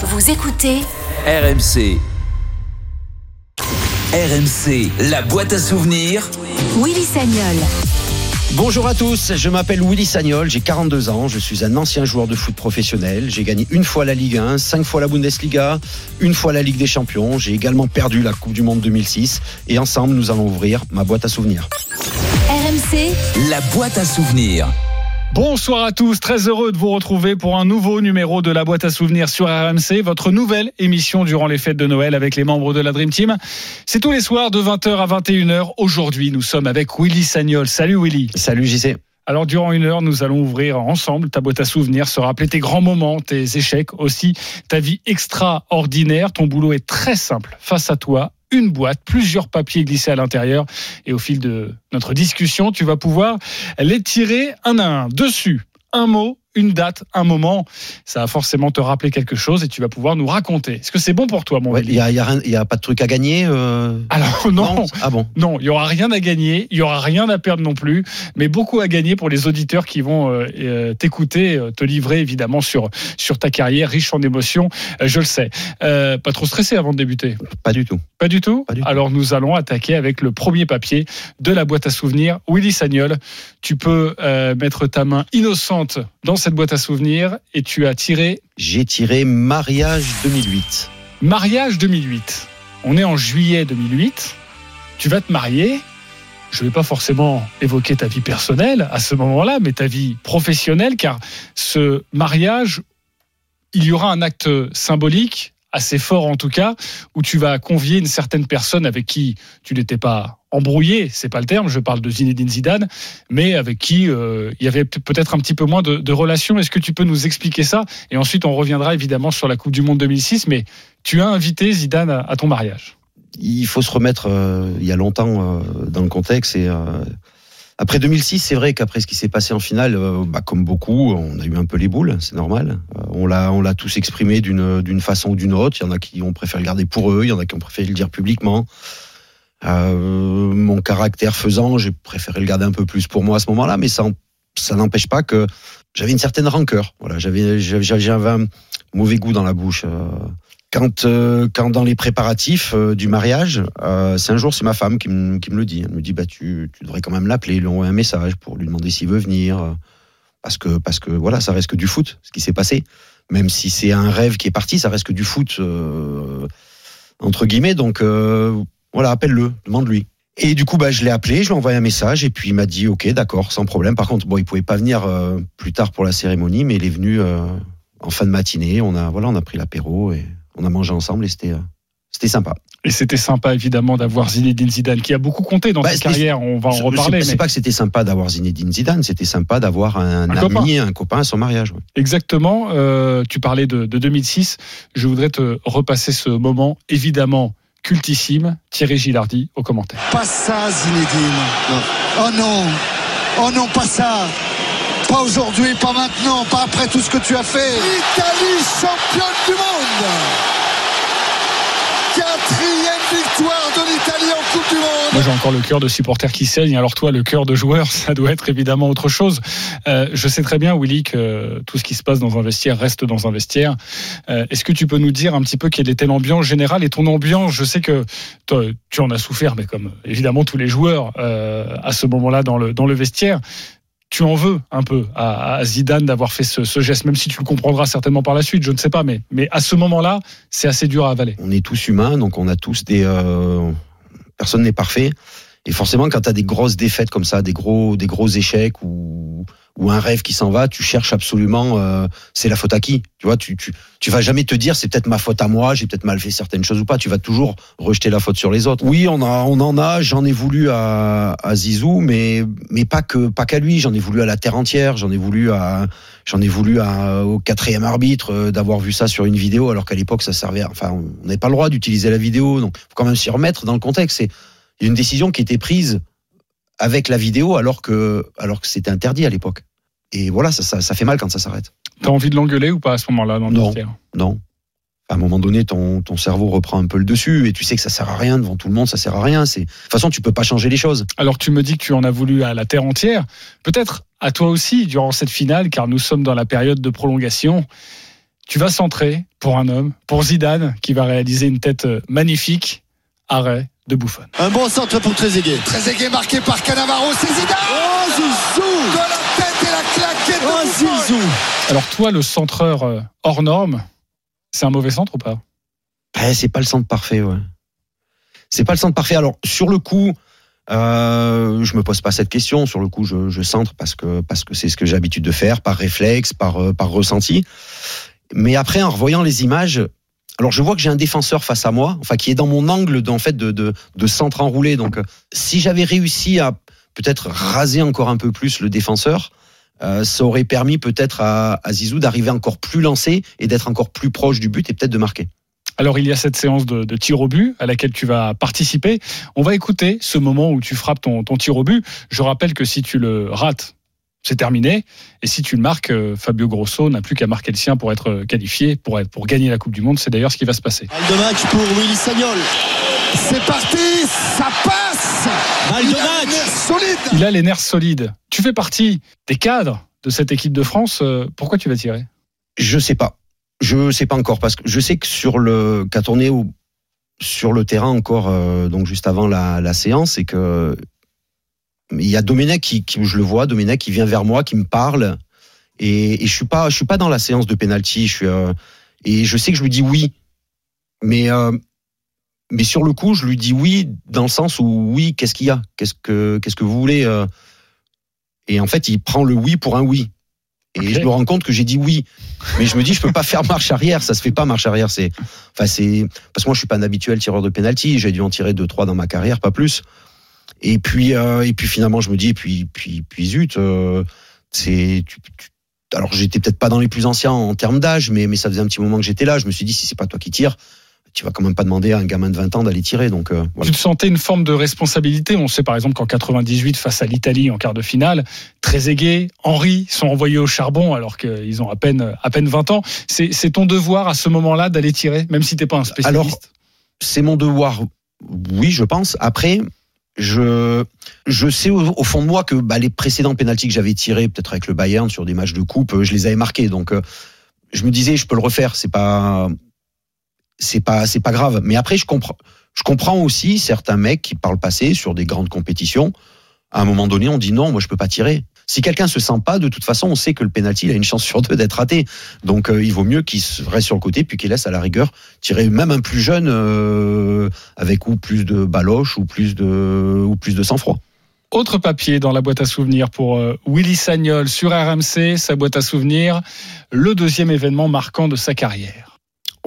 Vous écoutez RMC. RMC, la boîte à souvenirs. Willy Sagnol. Bonjour à tous, je m'appelle Willy Sagnol, j'ai 42 ans, je suis un ancien joueur de foot professionnel. J'ai gagné une fois la Ligue 1, cinq fois la Bundesliga, une fois la Ligue des Champions. J'ai également perdu la Coupe du Monde 2006 et ensemble nous allons ouvrir ma boîte à souvenirs. RMC, La boîte à souvenirs. Bonsoir à tous, très heureux de vous retrouver pour un nouveau numéro de la boîte à souvenirs sur RMC, votre nouvelle émission durant les fêtes de Noël avec les membres de la Dream Team. C'est tous les soirs de 20h à 21h. Aujourd'hui, nous sommes avec Willy Sagnol. Salut Willy. Salut JC. Alors durant une heure, nous allons ouvrir ensemble ta boîte à souvenirs, se rappeler tes grands moments, tes échecs, aussi ta vie extraordinaire. Ton boulot est très simple. Face à toi, une boîte, plusieurs papiers glissés à l'intérieur. Et au fil de notre discussion, tu vas pouvoir les tirer un à un. Dessus, un mot, une date, un moment. Ça va forcément te rappeler quelque chose et tu vas pouvoir nous raconter. Est-ce que c'est bon pour toi, mon Il n'y a, y a rien- y a pas de truc à gagner euh, Alors non. Ah bon Non, il y aura rien à gagner, il y aura rien à perdre non plus, mais beaucoup à gagner pour les auditeurs qui vont euh, euh, t'écouter, te livrer évidemment sur sur ta carrière riche en émotions. Je le sais. Euh, pas trop stressé avant de débuter? Pas du tout. Pas du tout? Pas du tout. Alors nous allons attaquer avec le premier papier de la boîte à souvenirs. Willy Sagnol, tu peux mettre ta main innocente dans cette boîte à souvenirs et tu as tiré J'ai tiré mariage 2008. mariage 2008. On est en juillet 2008. Tu vas te marier. Je ne vais pas forcément évoquer ta vie personnelle à ce moment-là, mais ta vie professionnelle, car ce mariage, il y aura un acte symbolique assez fort en tout cas, où tu vas convier une certaine personne avec qui tu n'étais pas embrouillé, c'est pas le terme, je parle de Zinedine Zidane, mais avec qui euh, il y avait peut- peut-être un petit peu moins de, relations. Est-ce que tu peux nous expliquer ça? Et ensuite, on reviendra évidemment sur la Coupe du Monde 2006, mais tu as invité Zidane à, ton mariage. Il faut se remettre euh, il y a longtemps euh, dans le contexte. Et, après 2006, c'est vrai qu'après ce qui s'est passé en finale, euh, bah, comme beaucoup, on a eu un peu les boules, c'est normal. Euh, on l'a, on l'a tous exprimé d'une, d'une façon ou d'une autre. Il y en a qui ont préféré le garder pour eux, il y en a qui ont préféré le dire publiquement. Euh, mon caractère faisant, j'ai préféré le garder un peu plus pour moi à ce moment-là, mais ça, ça n'empêche pas que j'avais une certaine rancœur. Voilà, j'avais, j'avais, j'avais un mauvais goût dans la bouche. Quand, euh, quand dans les préparatifs euh, du mariage, euh, c'est un jour, c'est ma femme qui me, le dit. Elle me dit, bah, tu, tu devrais quand même l'appeler, lui envoyer un message pour lui demander s'il veut venir. euh, Parce que, parce que voilà, ça reste que du foot, ce qui s'est passé. Même si c'est un rêve qui est parti, ça reste que du foot, euh, entre guillemets. Donc, voilà, appelle-le, demande-lui. Et du coup, bah, je l'ai appelé, je lui ai envoyé un message, et puis il m'a dit, ok, d'accord, sans problème. Par contre, bon, il pouvait pas venir plus tard pour la cérémonie, mais il est venu en fin de matinée. On a, voilà, on a pris l'apéro et on a mangé ensemble, et c'était, euh, c'était sympa. Et c'était sympa évidemment d'avoir Zinedine Zidane, qui a beaucoup compté dans Bah, ta c'était- carrière, on va en Je- reparler. C'est mais- pas que c'était sympa d'avoir Zinedine Zidane, c'était sympa d'avoir un, Un ami, un copain à son mariage. ouais. Exactement. euh, tu parlais de, de 2006. Je voudrais te repasser ce moment, évidemment cultissime. Thierry Gilardi au commentaire. Pas ça, Zinedine. Oh non. Oh non, pas ça. Pas aujourd'hui, pas maintenant, pas après tout ce que tu as fait. L'Italie championne du monde. Quatrième victoire de l'Italie en Coupe du Monde. Moi, j'ai encore le cœur de supporter qui saigne. Alors toi, le cœur de joueur, ça doit être évidemment autre chose. Euh, je sais très bien, Willy, que tout ce qui se passe dans un vestiaire reste dans un vestiaire. Euh, Est-ce que tu peux nous dire un petit peu quelle était l'ambiance générale et ton ambiance? Je sais que toi, tu en as souffert, mais comme évidemment tous les joueurs euh, à ce moment-là dans le dans le vestiaire. Tu en veux un peu à, Zidane d'avoir fait ce, ce geste, même si tu le comprendras certainement par la suite, je ne sais pas, mais, mais à ce moment-là, c'est assez dur à avaler. On est tous humains, donc on a tous des. euh, personne n'est parfait. Et forcément, quand tu as des grosses défaites comme ça, des gros, des gros échecs ou, ou un rêve qui s'en va, tu cherches absolument, euh, c'est la faute à qui? Tu vois, tu, tu, tu vas jamais te dire c'est peut-être ma faute à moi, j'ai peut-être mal fait certaines choses ou pas. Tu vas toujours rejeter la faute sur les autres. Oui, on, a, on en a. J'en ai voulu à, à Zizou, mais mais pas que pas qu'à lui. J'en ai voulu à la terre entière. J'en ai voulu à j'en ai voulu à, au quatrième arbitre euh, d'avoir vu ça sur une vidéo, alors qu'à l'époque ça servait. Enfin, on n'avait pas le droit d'utiliser la vidéo, donc faut quand même s'y remettre dans le contexte. C'est une décision qui était prise avec la vidéo alors que alors que c'était interdit à l'époque. Et voilà, ça, ça, ça fait mal quand ça s'arrête. T'as envie de l'engueuler ou pas à ce moment-là dans le Non. Non. À un moment donné, ton, ton cerveau reprend un peu le dessus et tu sais que ça sert à rien devant tout le monde, ça sert à rien. C'est de toute façon, tu peux pas changer les choses. Alors tu me dis que tu en as voulu à la terre entière, peut-être à toi aussi durant cette finale, car nous sommes dans la période de prolongation. Tu vas centrer pour un homme, pour Zidane, qui va réaliser une tête euh, magnifique, arrêt de Buffon. Un bon centre pour Trezeguet. Trezeguet marqué par Cannavaro, c'est Zidane Oh Zizou De la tête et la claquette Oh Zizou Alors toi, le centreur euh, hors norme, c'est un mauvais centre ou pas? Eh, c'est pas le centre parfait, ouais. C'est pas le centre parfait. Alors, sur le coup, euh, je me pose pas cette question. Sur le coup, je, je centre parce que parce que c'est ce que j'ai l'habitude de faire, par réflexe, par euh, par ressenti. Mais après, en revoyant les images, alors je vois que j'ai un défenseur face à moi, enfin qui est dans mon angle de, en fait de, de, de centre enroulé. Donc, si j'avais réussi à peut-être raser encore un peu plus le défenseur, euh, ça aurait permis peut-être à, à Zizou d'arriver encore plus lancé et d'être encore plus proche du but et peut-être de marquer. Alors il y a cette séance de, de tir au but à laquelle tu vas participer. On va écouter ce moment où tu frappes ton, ton tir au but. Je rappelle que si tu le rates, c'est terminé. Et si tu le marques, euh, Fabio Grosso n'a plus qu'à marquer le sien pour être qualifié, pour, être, pour gagner la Coupe du Monde. C'est d'ailleurs ce qui va se passer. Balle de match pour Willy Sagnol. C'est parti, Il a les nerfs solides. Tu fais partie des cadres de cette équipe de France. Euh, Pourquoi tu vas tirer? Je sais pas. Je sais pas encore parce que je sais que sur le quand on est sur le terrain encore euh, donc juste avant la, la séance et que il y a Domenech qui, qui je le vois Domenech qui vient vers moi qui me parle et, et je suis pas je suis pas dans la séance de penalty je suis euh, et je sais que je lui dis oui mais euh, mais sur le coup je lui dis oui dans le sens où oui qu'est-ce qu'il y a? Qu'est-ce que qu'est-ce que vous voulez euh? Et en fait il prend le oui pour un oui. Et je me rends compte que j'ai dit oui. Mais je me dis je peux pas faire marche arrière. Ça se fait pas marche arrière. C'est enfin c'est parce que moi je suis pas un habituel tireur de penalty j'ai dû en tirer deux trois dans ma carrière pas plus. Et puis euh, et puis finalement je me dis et puis puis puis zut euh, c'est tu- tu- alors j'étais peut-être pas dans les plus anciens en termes d'âge mais mais ça faisait un petit moment que j'étais là. Je me suis dit si c'est pas toi qui tires tu vas quand même pas demander à un gamin de 20 ans d'aller tirer donc euh, voilà. Tu te sentais une forme de responsabilité. On sait par exemple qu'en 98, face à l'Italie en quart de finale, Trezeguet, Henry sont envoyés au charbon alors qu'ils ont à peine, à peine 20 ans. C'est ton devoir à ce moment-là d'aller tirer, même si t'es pas un spécialiste? Alors, c'est mon devoir. Oui, je pense. Après, je je sais au, au fond de moi que bah, les précédents pénalties que j'avais tirés, peut-être avec le Bayern sur des matchs de coupe, euh, je les avais marqués. Donc, euh, je me disais, je peux le refaire. C'est pas c'est pas c'est pas grave. Mais après, je comprends je comprends aussi certains mecs qui par le passé sur des grandes compétitions, à un moment donné, on dit non, moi je peux pas tirer. Si quelqu'un se sent pas, de toute façon, on sait que le penalty il a une chance sur deux d'être raté. Donc, euh, il vaut mieux qu'il reste sur le côté puis qu'il laisse à la rigueur tirer même un plus jeune euh, avec ou plus de baloche ou plus de ou plus de sang-froid. Autre papier dans la boîte à souvenirs pour euh, Willy Sagnol sur RMC, sa boîte à souvenirs, le deuxième événement marquant de sa carrière.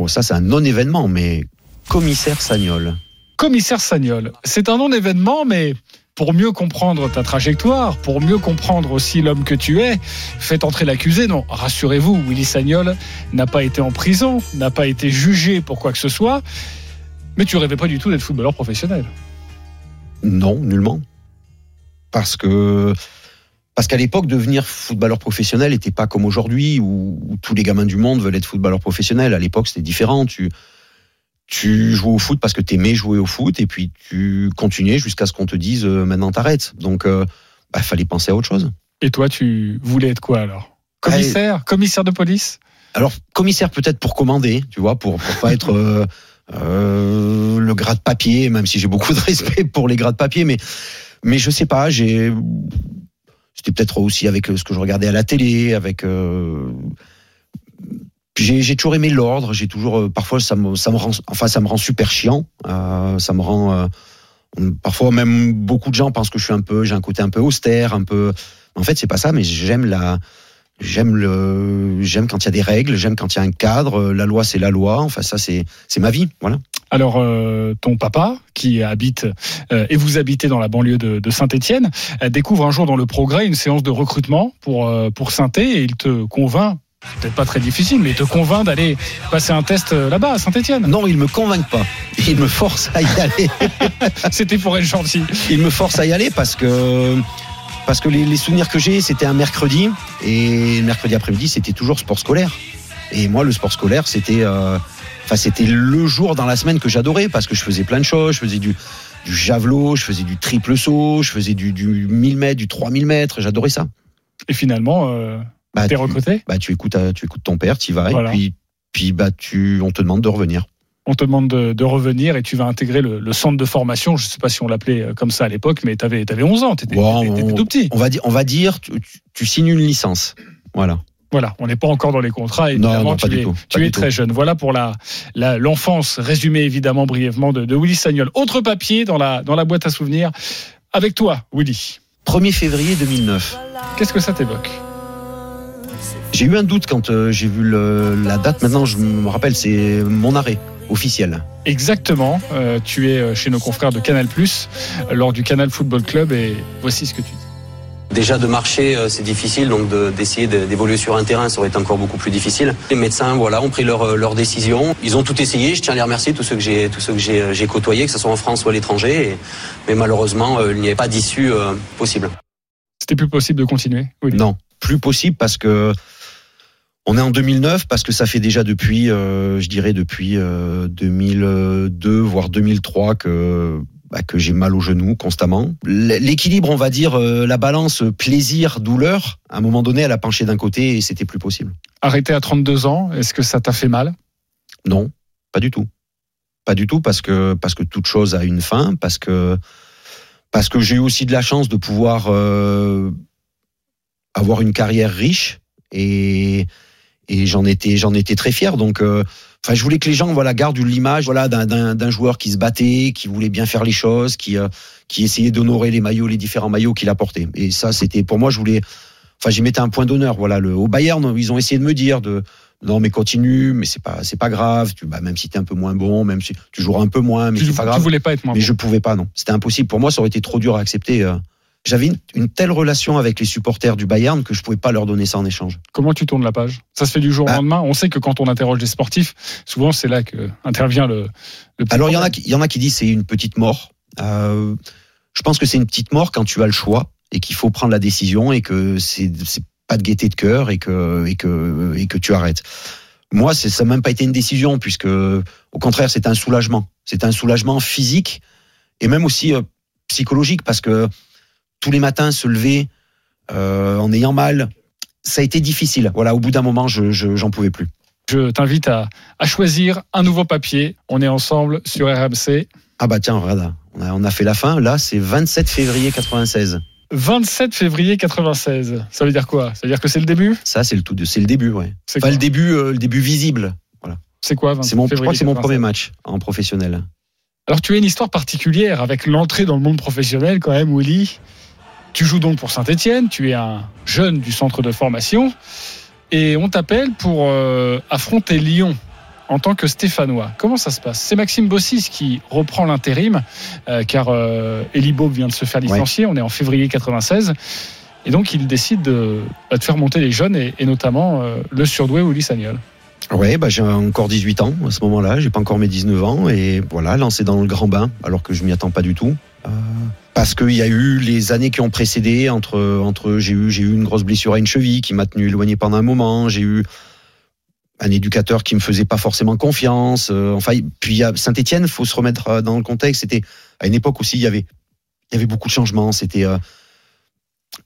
Oh, ça c'est un non-événement, mais commissaire Sagnol. Commissaire Sagnol, c'est un non-événement, mais pour mieux comprendre ta trajectoire, pour mieux comprendre aussi l'homme que tu es, faites entrer l'accusé. Non, rassurez-vous, Willy Sagnol n'a pas été en prison, n'a pas été jugé pour quoi que ce soit, mais tu rêvais pas du tout d'être footballeur professionnel. Non, nullement. Parce que parce qu'à l'époque, devenir footballeur professionnel n'était pas comme aujourd'hui où, où tous les gamins du monde veulent être footballeur professionnel. À l'époque, c'était différent. Tu tu jouais au foot parce que t'aimais jouer au foot et puis tu continuais jusqu'à ce qu'on te dise euh, maintenant t'arrêtes. Donc, euh, bah, fallait penser à autre chose. Et toi, tu voulais être quoi alors? Commissaire? Commissaire de police? Alors, commissaire peut-être pour commander, tu vois, pour, pour pas être euh, euh, le gras de papier, même si j'ai beaucoup de respect pour les gras de papier, mais, mais je sais pas, j'ai. C'était peut-être aussi avec euh, ce que je regardais à la télé, avec. euh, j'ai toujours aimé l'ordre, j'ai toujours. euh, parfois, ça me, rend, super chiant, ça me rend. Parfois même beaucoup de gens pensent que je suis un peu, j'ai un côté un peu austère, un peu. En fait, c'est pas ça, mais j'aime la, j'aime le, j'aime quand il y a des règles, j'aime quand il y a un cadre. La loi, c'est la loi. Enfin, ça, c'est, c'est ma vie, voilà. Alors, euh, ton papa, qui habite euh, et vous habitez dans la banlieue de, de Saint-Étienne, découvre un jour dans le Progrès une séance de recrutement pour euh, pour Saint-É et il te convainc. Peut-être pas très difficile, mais il te convainc d'aller passer un test euh, là-bas à Saint-Étienne. Non, il me convainc pas. Il me force à y aller. C'était pour être gentil. il me force à y aller parce que parce que les, les souvenirs que j'ai, c'était un mercredi et le mercredi après-midi, c'était toujours sport scolaire. Et moi, le sport scolaire, c'était euh, enfin c'était le jour dans la semaine que j'adorais parce que je faisais plein de choses. Je faisais du du javelot, je faisais du triple saut, je faisais du, du 1000 mètres, du 3000 mètres. J'adorais ça. Et finalement, euh, Bah, t'es tu, recruté? bah, tu écoutes euh, tu écoutes ton père, tu y vas Voilà. et puis puis bah tu on te demande de revenir. On te demande de, de revenir et tu vas intégrer le, le centre de formation. Je sais pas si on l'appelait euh, comme ça à l'époque, mais t'avais avais 11 ans. Bon, t'étais on- tout petit. On va dire on va dire tu, tu- tu signes une licence. Voilà. Voilà, on n'est pas encore dans les contrats. Non, Évidemment, non, tu es, tout, tu es très tout. jeune. Voilà pour la la- l'enfance résumée évidemment brièvement de, de Willy Sagnol. Autre papier dans la dans la boîte à souvenirs avec toi, Willy. 1er février 2009. Qu'est-ce que ça t'évoque? J'ai eu un doute quand euh, j'ai vu le- la date. Maintenant, je me rappelle, c'est mon arrêt officiel. Exactement. Euh, tu es euh, chez nos confrères de Canal Plus lors du Canal Football Club et voici ce que tu dis. Déjà de marcher, euh, c'est difficile, donc de- d'essayer de- d'évoluer sur un terrain, ça aurait été encore beaucoup plus difficile. Les médecins, voilà, ont pris leur, leur décision. Ils ont tout essayé. Je tiens à les remercier, tous ceux que j'ai, tous ceux que j'ai, j'ai côtoyés, que ce soit en France ou à l'étranger. Et- mais malheureusement, il n'y avait pas d'issue euh, possible. C'était plus possible de continuer. Non, plus possible parce que on est en 2009 parce que ça fait déjà depuis, euh, je dirais depuis euh, 2002 voire 2003 que bah, que j'ai mal au genou constamment. L'équilibre, on va dire, euh, la balance plaisir-douleur, à un moment donné, elle a penché d'un côté et c'était plus possible. Arrêté à 32 ans, est-ce que ça t'a fait mal? Non, pas du tout. Pas du tout parce que parce que toute chose a une fin, parce que parce que j'ai eu aussi de la chance de pouvoir euh, avoir une carrière riche et et j'en étais j'en étais très fier. Donc euh, Enfin, je voulais que les gens voilà gardent l'image voilà d'un- d'un d'un joueur qui se battait, qui voulait bien faire les choses, qui euh, qui essayait d'honorer les maillots, les différents maillots qu'il apportait. Et ça, c'était pour moi, je voulais. Enfin, j'y mettais un point d'honneur. Voilà, le, au Bayern, ils ont essayé de me dire de non mais continue, mais c'est pas c'est pas grave. Tu, bah, même si t'es un peu moins bon, même si tu joueras un peu moins, mais tu, c'est pas tu grave. voulais pas être moins Mais bon. je pouvais pas, non. C'était impossible. Pour moi, ça aurait été trop dur à accepter. euh. J'avais une, une telle relation avec les supporters du Bayern que je pouvais pas leur donner ça en échange. Comment tu tournes la page? Ça se fait du jour au Bah. lendemain. On sait que quand on interroge des sportifs, souvent c'est là que intervient le. le Alors il y en a il y en a qui disent c'est une petite mort. Euh, je pense que c'est une petite mort quand tu as le choix et qu'il faut prendre la décision et que c'est pas de gaieté de cœur et que et que et que tu arrêtes. Moi, ça n'a même pas été une décision puisque au contraire c'est un soulagement. C'est un soulagement physique et même aussi euh, psychologique parce que tous les matins se lever euh, en ayant mal, ça a été difficile. Voilà, au bout d'un moment, je je- j'en pouvais plus. Je t'invite à, à choisir un nouveau papier. On est ensemble sur RMC. Ah bah tiens, regarde, on a, on a fait la fin. Là, c'est 27 février 96. 27 février 96. Ça veut dire quoi? Ça veut dire que c'est le début? Ça, c'est le tout, c'est le début, ouais. Enfin, quoi? le début, euh, le début visible. C'est quoi 27 C'est mon, je février crois que c'est mon 96? premier match en professionnel. Alors tu as une histoire particulière avec l'entrée dans le monde professionnel quand même, Willy. Tu joues donc pour Saint-Etienne, tu es un jeune du centre de formation et on t'appelle pour euh, affronter Lyon en tant que Stéphanois. Comment ça se passe? C'est Maxime Bossis qui reprend l'intérim euh, car euh, Eli Bob vient de se faire licencier, on est en février 96 et donc il décide de, bah, de faire monter les jeunes et, et notamment euh, le surdoué Willy Sagnol. Ouais, bah, j'ai encore 18 ans à ce moment-là. J'ai pas encore mes 19 ans et voilà, lancé dans le grand bain alors que je m'y attends pas du tout. Euh, parce qu'il y a eu les années qui ont précédé entre entre j'ai eu j'ai eu une grosse blessure à une cheville qui m'a tenu éloigné pendant un moment. J'ai eu un éducateur qui me faisait pas forcément confiance. Euh, enfin, puis à Saint-Étienne, faut se remettre euh, dans le contexte. C'était à une époque aussi, il y avait il y avait beaucoup de changements. C'était euh,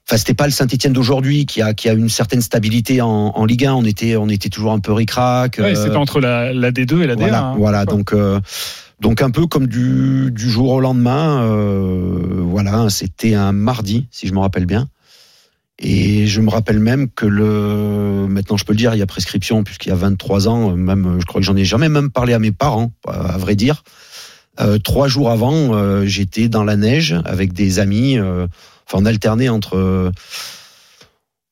Enfin, c'était pas le Saint-Etienne d'aujourd'hui qui a qui a une certaine stabilité en, en Ligue 1. On était on était toujours un peu ric-rac. Ouais, euh, C'était entre la, la D2 et la D1. voilà, hein. voilà. Donc euh, donc un peu comme du du jour au lendemain. euh, voilà, c'était un mardi si je me rappelle bien. Et je me rappelle même que le maintenant je peux le dire, il y a prescription puisqu'il y a 23 ans, même je crois que j'en ai jamais même parlé à mes parents, à vrai dire. Euh, trois jours avant, euh, j'étais dans la neige avec des amis. Enfin, on alternait entre, euh,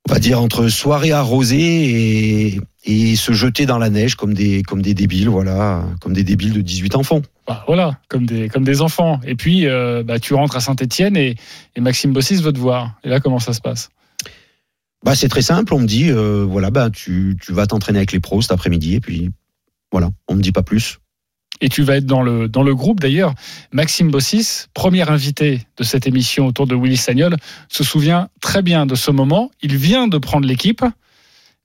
on va dire, entre soirée arrosée et, et se jeter dans la neige comme des, comme des débiles, voilà, comme des débiles de 18 enfants. Bah, voilà, comme des, comme des enfants. Et puis, euh, bah, tu rentres à Saint-Etienne et, et Maxime Bossis veut te voir. Et là, comment ça se passe? Bah, c'est très simple. On me dit, euh, voilà, bah, tu, tu vas t'entraîner avec les pros cet après-midi et puis voilà, on me dit pas plus. Et tu vas être dans le, dans groupe. D'ailleurs, Maxime Bossis, premier invité de cette émission autour de Willy Sagnol, se souvient très bien de ce moment. Il vient de prendre l'équipe.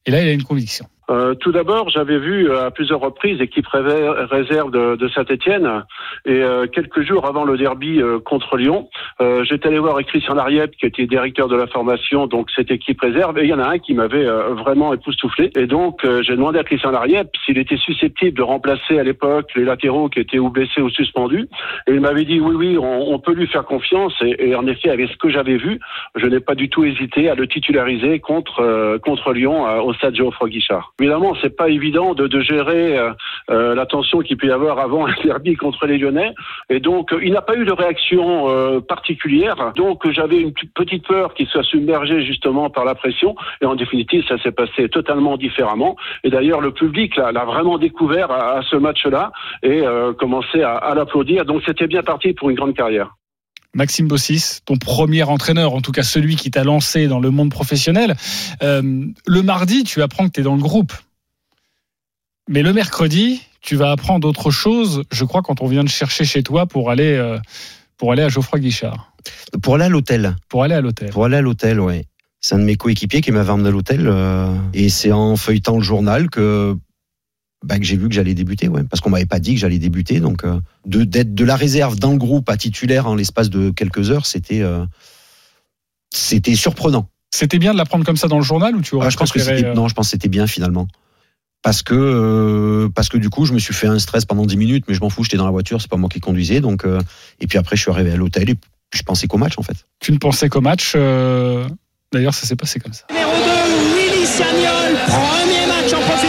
Et là, il a une conviction. Euh, tout d'abord, j'avais vu euh, à plusieurs reprises l'équipe réserve de, de Saint-Etienne et euh, quelques jours avant le derby euh, contre Lyon, euh, j'étais allé voir Christian Lariep qui était directeur de la formation, donc cette équipe réserve, et il y en a un qui m'avait euh, vraiment époustouflé. Et donc, j'ai demandé à Christian Lariep s'il était susceptible de remplacer à l'époque les latéraux qui étaient ou blessés ou suspendus. Et il m'avait dit oui, oui, on, on peut lui faire confiance. Et, et en effet, avec ce que j'avais vu, je n'ai pas du tout hésité à le titulariser contre contre Lyon au stade Geoffroy Guichard. Évidemment, c'est pas évident de, de gérer euh, euh, la tension qu'il peut y avoir avant un derby contre les Lyonnais. Et donc, il n'a pas eu de réaction euh, particulière. Donc, j'avais une petite peur qu'il soit submergé justement par la pression. Et en définitive, ça s'est passé totalement différemment. Et d'ailleurs, le public l'a vraiment découvert à, à ce match-là et euh, commencé à, à l'applaudir. Donc, c'était bien parti pour une grande carrière. Maxime Bossis, ton premier entraîneur, en tout cas celui qui t'a lancé dans le monde professionnel. Euh, le mardi, tu apprends que tu es dans le groupe. Mais le mercredi, tu vas apprendre autre chose, je crois, quand on vient de chercher chez toi pour aller, euh, pour aller à Geoffroy Guichard, Pour aller à l'hôtel. pour aller à l'hôtel. Pour aller à l'hôtel, ouais. C'est un de mes coéquipiers qui m'avait emmené à l'hôtel. euh, et c'est en feuilletant le journal que, bah, que j'ai vu que j'allais débuter, ouais. Parce qu'on m'avait pas dit que j'allais débuter. Donc, euh, de, d'être de la réserve dans le groupe à titulaire en l'espace de quelques heures, c'était, euh, c'était surprenant. C'était bien de l'apprendre comme ça dans le journal ou tu aurais Ah, je pense que c'était, euh, non, je pense que c'était bien finalement. Parce que, euh, parce que du coup, je me suis fait un stress pendant 10 minutes, mais je m'en fous, j'étais dans la voiture, c'est pas moi qui conduisais. Donc, euh, et puis après, je suis arrivé à l'hôtel et je pensais qu'au match, en fait. Tu ne pensais qu'au match. euh, D'ailleurs, ça s'est passé comme ça. Numéro 2, Willy Sagnol, premier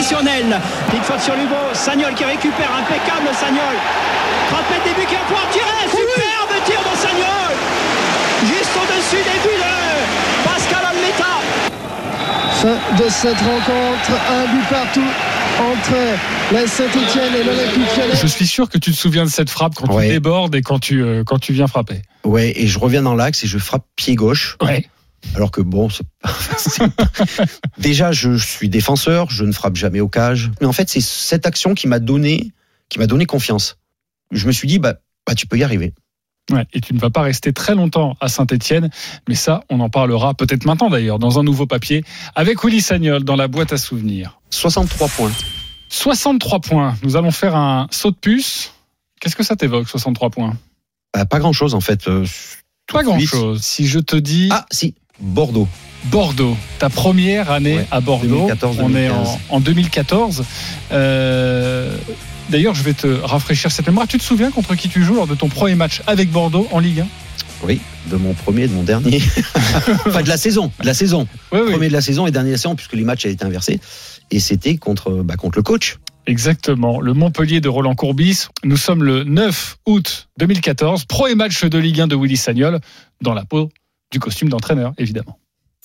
professionnel. Big faute sur Lugo, Sagnol qui récupère, impeccable Sagnol. Frappé de début qui va pouvoir tirer, superbe tir de Sagnol. Juste au-dessus des buts de Pascal Almeta. Fin de cette rencontre, un but partout entre la Saint-Etienne et l'Olympique Lyonnais. Je suis sûr que tu te souviens de cette frappe quand Ouais. tu débordes et quand tu, euh, quand tu viens frapper. Ouais, et je reviens dans l'axe et je frappe pied gauche. Ouais. Alors que bon. Déjà, je suis défenseur, je ne frappe jamais au cage. Mais en fait, c'est cette action qui m'a donné, qui m'a donné confiance. Je me suis dit, bah, bah, tu peux y arriver. Ouais, et tu ne vas pas rester très longtemps à Saint-Etienne, mais ça, on en parlera peut-être maintenant d'ailleurs, dans un nouveau papier, avec Willy Sagnol dans la boîte à souvenirs. 63 points. 63 points. Nous allons faire un saut de puce. Qu'est-ce que ça t'évoque, 63 points? Bah, pas grand chose en fait. euh, Pas grand-chose. Si je te dis Ah, si, Bordeaux. Bordeaux, ta première année Ouais, à Bordeaux, 2014, on est 2015. en, en 2014. Euh, D'ailleurs, je vais te rafraîchir cette mémoire. Tu te souviens contre qui tu joues lors de ton premier match avec Bordeaux en Ligue 1 Oui, de mon premier et de mon dernier. enfin, de la saison. De la saison. Oui, oui. Premier de la saison et dernier de la saison, puisque les matchs avaient été inversés. Et c'était contre, bah, contre le coach. Exactement, le Montpellier de Roland Courbis. Nous sommes le 9 août 2014, premier match de Ligue 1 de Willy Sagnol, dans la peau du costume d'entraîneur, évidemment.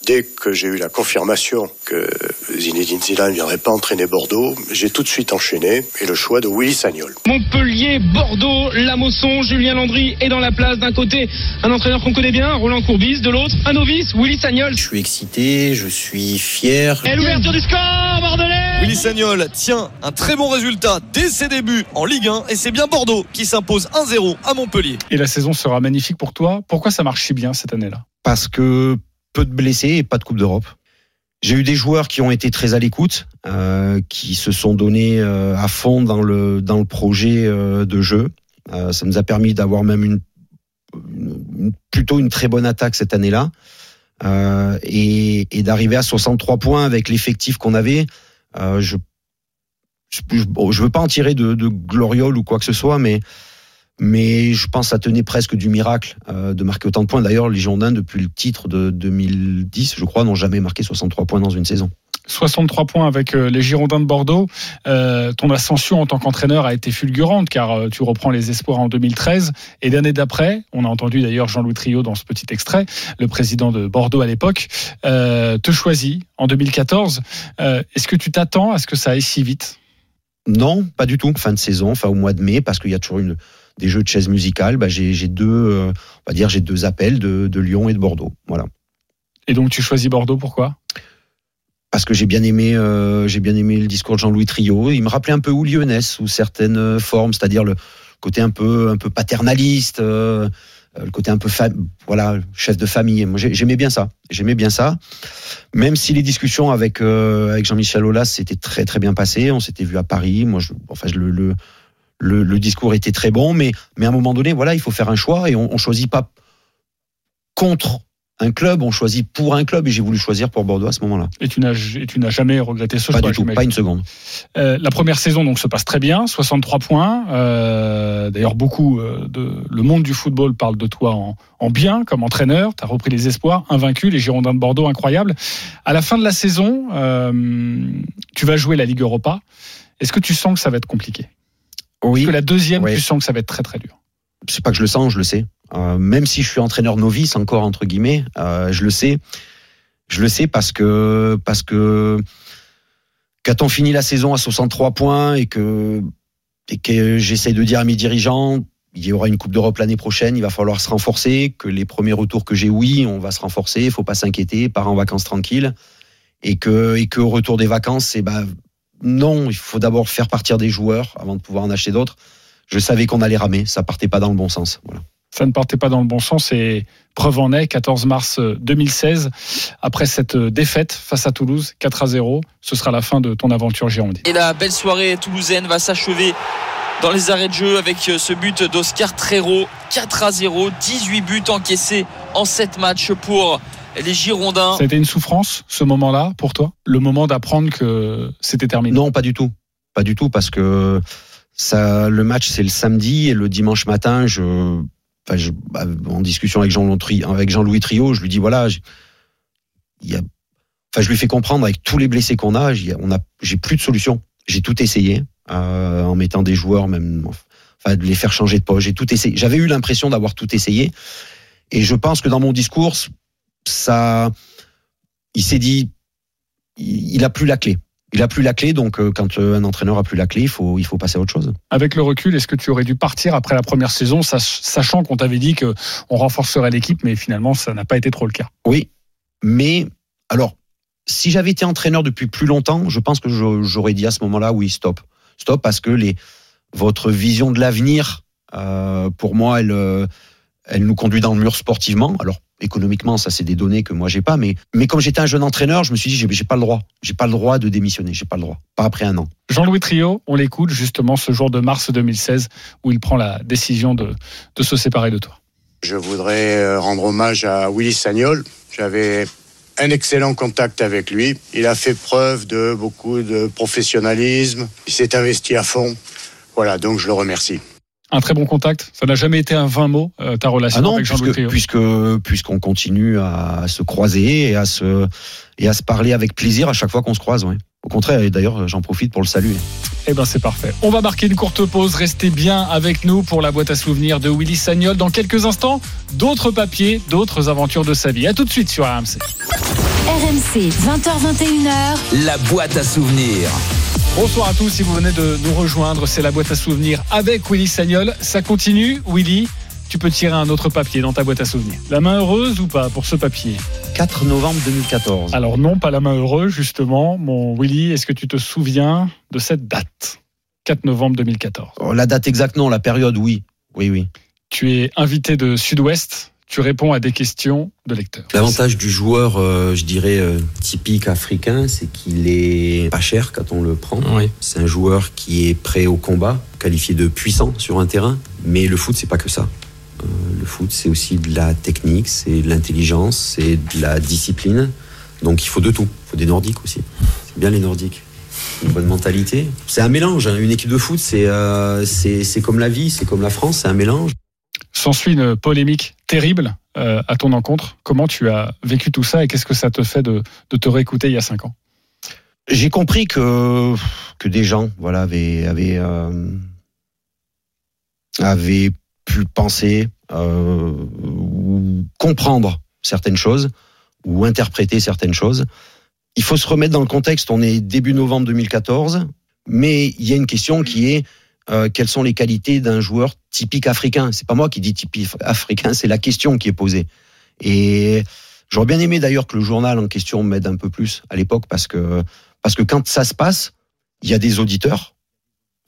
Dès que j'ai eu la confirmation que Zinedine Zidane ne viendrait pas entraîner Bordeaux, j'ai tout de suite enchaîné et le choix de Willy Sagnol. Montpellier, Bordeaux, Lamosson, Julien Landry est dans la place. D'un côté, un entraîneur qu'on connaît bien, Roland Courbis. De l'autre, un novice, Willy Sagnol. Je suis excité, je suis fier. Et l'ouverture du score, Bordelais Willy Sagnol tient un très bon résultat dès ses débuts en Ligue 1 et c'est bien Bordeaux qui s'impose 1-0 à Montpellier. Et la saison sera magnifique pour toi. Pourquoi ça marche si bien cette année-là? Parce que peu de blessés et pas de Coupe d'Europe. J'ai eu des joueurs qui ont été très à l'écoute, euh, qui se sont donnés euh, à fond dans le, dans le projet euh, de jeu. Euh, ça nous a permis d'avoir même une, une- plutôt une très bonne attaque cette année-là. Euh, et, et d'arriver à 63 points avec l'effectif qu'on avait. Euh, je je, bon, je veux pas en tirer de, de gloriole ou quoi que ce soit, mais mais je pense que ça tenait presque du miracle euh, de marquer autant de points. D'ailleurs, les Girondins, depuis le titre de 2010, je crois, n'ont jamais marqué 63 points dans une saison. 63 points avec euh, les Girondins de Bordeaux. Euh, ton ascension en tant qu'entraîneur a été fulgurante car tu reprends les espoirs en 2013 et l'année d'après, on a entendu d'ailleurs Jean-Louis Trio dans ce petit extrait, le président de Bordeaux à l'époque, euh, te choisit en 2014. Euh, Est-ce que tu t'attends à ce que ça aille si vite? Non, pas du tout. Fin de saison, enfin au mois de mai, parce qu'il y a toujours une, des jeux de chaises musicales. Bah, j'ai deux, euh, on va dire, j'ai deux appels de, de Lyon et de Bordeaux. Voilà. Et donc tu choisis Bordeaux, pourquoi? Parce que j'ai bien aimé, euh, j'ai bien aimé le discours de Jean-Louis Trio. Il me rappelait un peu ou Lyonnais sous certaines euh, formes, c'est-à-dire le côté un peu, un peu paternaliste. euh, le côté un peu voilà chef de famille moi j'ai- j'aimais bien ça j'aimais bien ça même si les discussions avec euh, avec Jean-Michel Aulas s'étaient très très bien passées on s'était vu à Paris moi je, enfin je- le, le le le discours était très bon mais mais à un moment donné voilà il faut faire un choix et on, on choisit pas contre un club on choisit pour un club et j'ai voulu choisir pour Bordeaux à ce moment-là Et tu n'as jamais regretté ce pas choix du tout pas une seconde Euh, la première saison donc se passe très bien, 63 points. Euh, D'ailleurs, beaucoup euh, de le monde du football parle de toi en, en bien comme entraîneur. Tu as repris les espoirs, invaincu, les Girondins de Bordeaux, incroyable. À la fin de la saison, euh, tu vas jouer la Ligue Europa. Est-ce que tu sens que ça va être compliqué? Oui Est-ce que la deuxième, Ouais. tu sens que ça va être très très dur c'est pas que je le sens, je le sais. Euh, même si je suis entraîneur novice encore entre guillemets, euh, je le sais. Je le sais parce que parce que quand on finit la saison à 63 points et que et que j'essaie de dire à mes dirigeants il y aura une Coupe d'Europe l'année prochaine, il va falloir se renforcer, que les premiers retours que j'ai, oui, on va se renforcer, il faut pas s'inquiéter, part en vacances tranquilles, et que, et que au retour des vacances, c'est bah, non, il faut d'abord faire partir des joueurs avant de pouvoir en acheter d'autres. Je savais qu'on allait ramer, ça partait pas dans le bon sens. Voilà. Ça ne partait pas dans le bon sens et preuve en est, 14 mars 2016, après cette défaite face à Toulouse, 4 à 0, ce sera la fin de ton aventure girondine. Et la belle soirée toulousaine va s'achever dans les arrêts de jeu avec ce but d'Oscar Trero. 4 à 0, 18 buts encaissés en 7 matchs pour les Girondins. Ça a été une souffrance, ce moment-là, pour toi? Le moment d'apprendre que c'était terminé? Non, pas du tout. Pas du tout, parce que ça, le match, c'est le samedi et le dimanche matin, je, enfin, je, bah, en discussion avec Jean-Louis Trio, avec Jean-Louis Trio, je lui dis voilà, j'ai- il y a, enfin, je lui fais comprendre avec tous les blessés qu'on a, j'ai, on a, j'ai plus de solution. J'ai tout essayé euh, en mettant des joueurs, même, enfin, de les faire changer de poste. J'ai tout essayé. J'avais eu l'impression d'avoir tout essayé, et je pense que dans mon discours, ça, il s'est dit, il, il a plus la clé. Il a plus la clé, donc euh, quand euh, un entraîneur a plus la clé, il faut, il faut passer à autre chose. Avec le recul, est-ce que tu aurais dû partir après la première saison, sach- sachant qu'on t'avait dit que on renforcerait l'équipe, mais finalement ça n'a pas été trop le cas? Oui, mais alors, si j'avais été entraîneur depuis plus longtemps, je pense que j'aurais dit à ce moment-là, oui, stop, stop, parce que les, votre vision de l'avenir, euh, pour moi, elle, euh, elle nous conduit dans le mur sportivement. Alors, économiquement, ça, c'est des données que moi, j'ai pas, mais, mais comme j'étais un jeune entraîneur, je me suis dit, j'ai j'ai pas le droit, j'ai pas le droit de démissionner, j'ai pas le droit, pas après un an. Jean-Louis Trio, on l'écoute justement ce jour de mars 2016 où il prend la décision de, de se séparer de toi. Je voudrais euh, rendre hommage à Willy Sagnol. J'avais un excellent contact avec lui. Il a fait preuve de beaucoup de professionnalisme. Il s'est investi à fond. Voilà, donc je le remercie. Un très bon contact, ça n'a jamais été un 20 mots, euh, ta relation Ah non, avec Jean-Louis puisque, puisque puisqu'on continue à se croiser et à se et à se parler avec plaisir à chaque fois qu'on se croise. Ouais. Au contraire, et d'ailleurs, j'en profite pour le saluer. Eh ben c'est parfait. On va marquer une courte pause. Restez bien avec nous pour la boîte à souvenirs de Willy Sagnol. Dans quelques instants, d'autres papiers, d'autres aventures de sa vie. À tout de suite sur RMC. RMC, 20h21h. La boîte à souvenirs. Bonsoir à tous. Si vous venez de nous rejoindre, c'est la boîte à souvenirs avec Willy Sagnol. Ça continue, Willy. Tu peux tirer un autre papier dans ta boîte à souvenirs. La main heureuse ou pas pour ce papier? 4 novembre 2014. Alors non, pas la main heureuse justement. Mon Willy, est-ce que tu te souviens de cette date? 4 novembre 2014. Oh, La date exacte, non. La période, oui. Oui, oui. Tu es invité de Sud-Ouest. Tu réponds à des questions de lecteurs. L'avantage du joueur, euh, je dirais, euh, typique africain, c'est qu'il est pas cher quand on le prend. C'est un joueur qui est prêt au combat, qualifié de puissant sur un terrain. Mais le foot, c'est pas que ça. Euh, le foot, c'est aussi de la technique, c'est de l'intelligence, c'est de la discipline. Donc il faut de tout. Il faut des Nordiques aussi. C'est bien les Nordiques. Une bonne mentalité. C'est un mélange. hein. Une équipe de foot, c'est euh, c'est c'est comme la vie, c'est comme la France, c'est un mélange. S'ensuit une polémique terrible euh, à ton encontre. Comment tu as vécu tout ça et qu'est-ce que ça te fait de, te réécouter il y a 5 ans? J'ai compris que que des gens, voilà, avaient avaient, euh, pu penser euh, ou comprendre certaines choses ou interpréter certaines choses. Il faut se remettre dans le contexte. On est début novembre 2014, mais il y a une question qui est euh, quelles sont les qualités d'un joueur typique africain? C'est pas moi qui dis typique africain, c'est la question qui est posée. Et j'aurais bien aimé d'ailleurs que le journal en question m'aide un peu plus à l'époque parce que parce que quand ça se passe, il y a des auditeurs,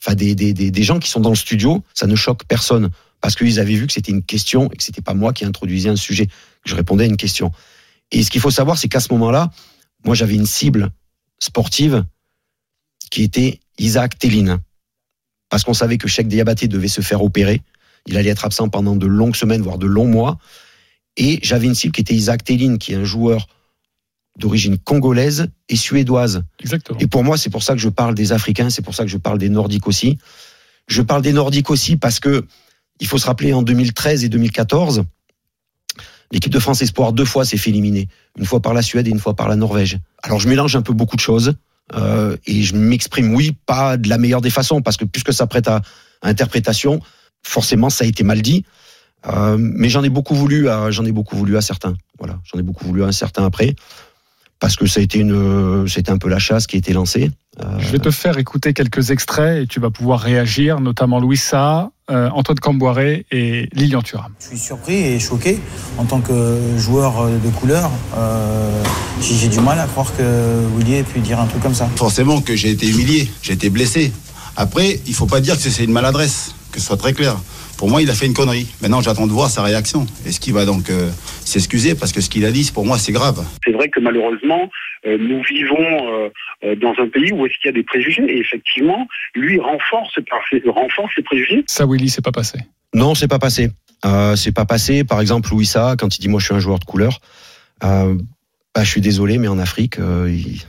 enfin des, des, des, des gens qui sont dans le studio, ça ne choque personne parce qu'ils avaient vu que c'était une question et que c'était pas moi qui introduisais un sujet, que je répondais à une question. Et ce qu'il faut savoir, c'est qu'à ce moment-là, moi j'avais une cible sportive qui était Isaac Téline. Parce qu'on savait que Cheikh Diabaté devait se faire opérer. Il allait être absent pendant de longues semaines, voire de longs mois. Et j'avais une cible qui était Isaac Téline, qui est un joueur d'origine congolaise et suédoise. Exactement. Et pour moi, c'est pour ça que je parle des Africains, c'est pour ça que je parle des Nordiques aussi. Je parle des Nordiques aussi parce que il faut se rappeler en 2013 et 2014, l'équipe de France Espoir deux fois s'est fait éliminer, une fois par la Suède et une fois par la Norvège. Alors je mélange un peu beaucoup de choses euh, et je m'exprime, oui, pas de la meilleure des façons parce que puisque ça prête à, interprétation, forcément ça a été mal dit. Euh, mais j'en ai beaucoup voulu, à, j'en ai beaucoup voulu à certains. Voilà, j'en ai beaucoup voulu à un certain après parce que ça a été une, c'était un peu la chasse qui a été lancée. Je vais te faire écouter quelques extraits et tu vas pouvoir réagir, notamment Louis Sa, euh, Antoine Camboiré et Lilian Thuram. Je suis surpris et choqué en tant que joueur de couleur. Euh, j'ai du mal à croire que Willy ait pu dire un truc comme ça. Forcément que j'ai été humilié, j'ai été blessé. Après, il faut pas dire que c'est une maladresse, que ce soit très clair. Pour moi, il a fait une connerie. Maintenant, j'attends de voir sa réaction. Est-ce qu'il va donc euh, s'excuser Parce que ce qu'il a dit, pour moi, c'est grave. C'est vrai que malheureusement, euh, nous vivons euh, dans un pays où est-ce qu'il y a des préjugés. Et effectivement, lui renforce, renforce les préjugés. Ça, Willy, c'est pas passé. Non, c'est pas passé. Euh, c'est pas passé. Par exemple, Louis Sa, quand il dit moi je suis un joueur de couleur, bah, je suis désolé, mais en Afrique, il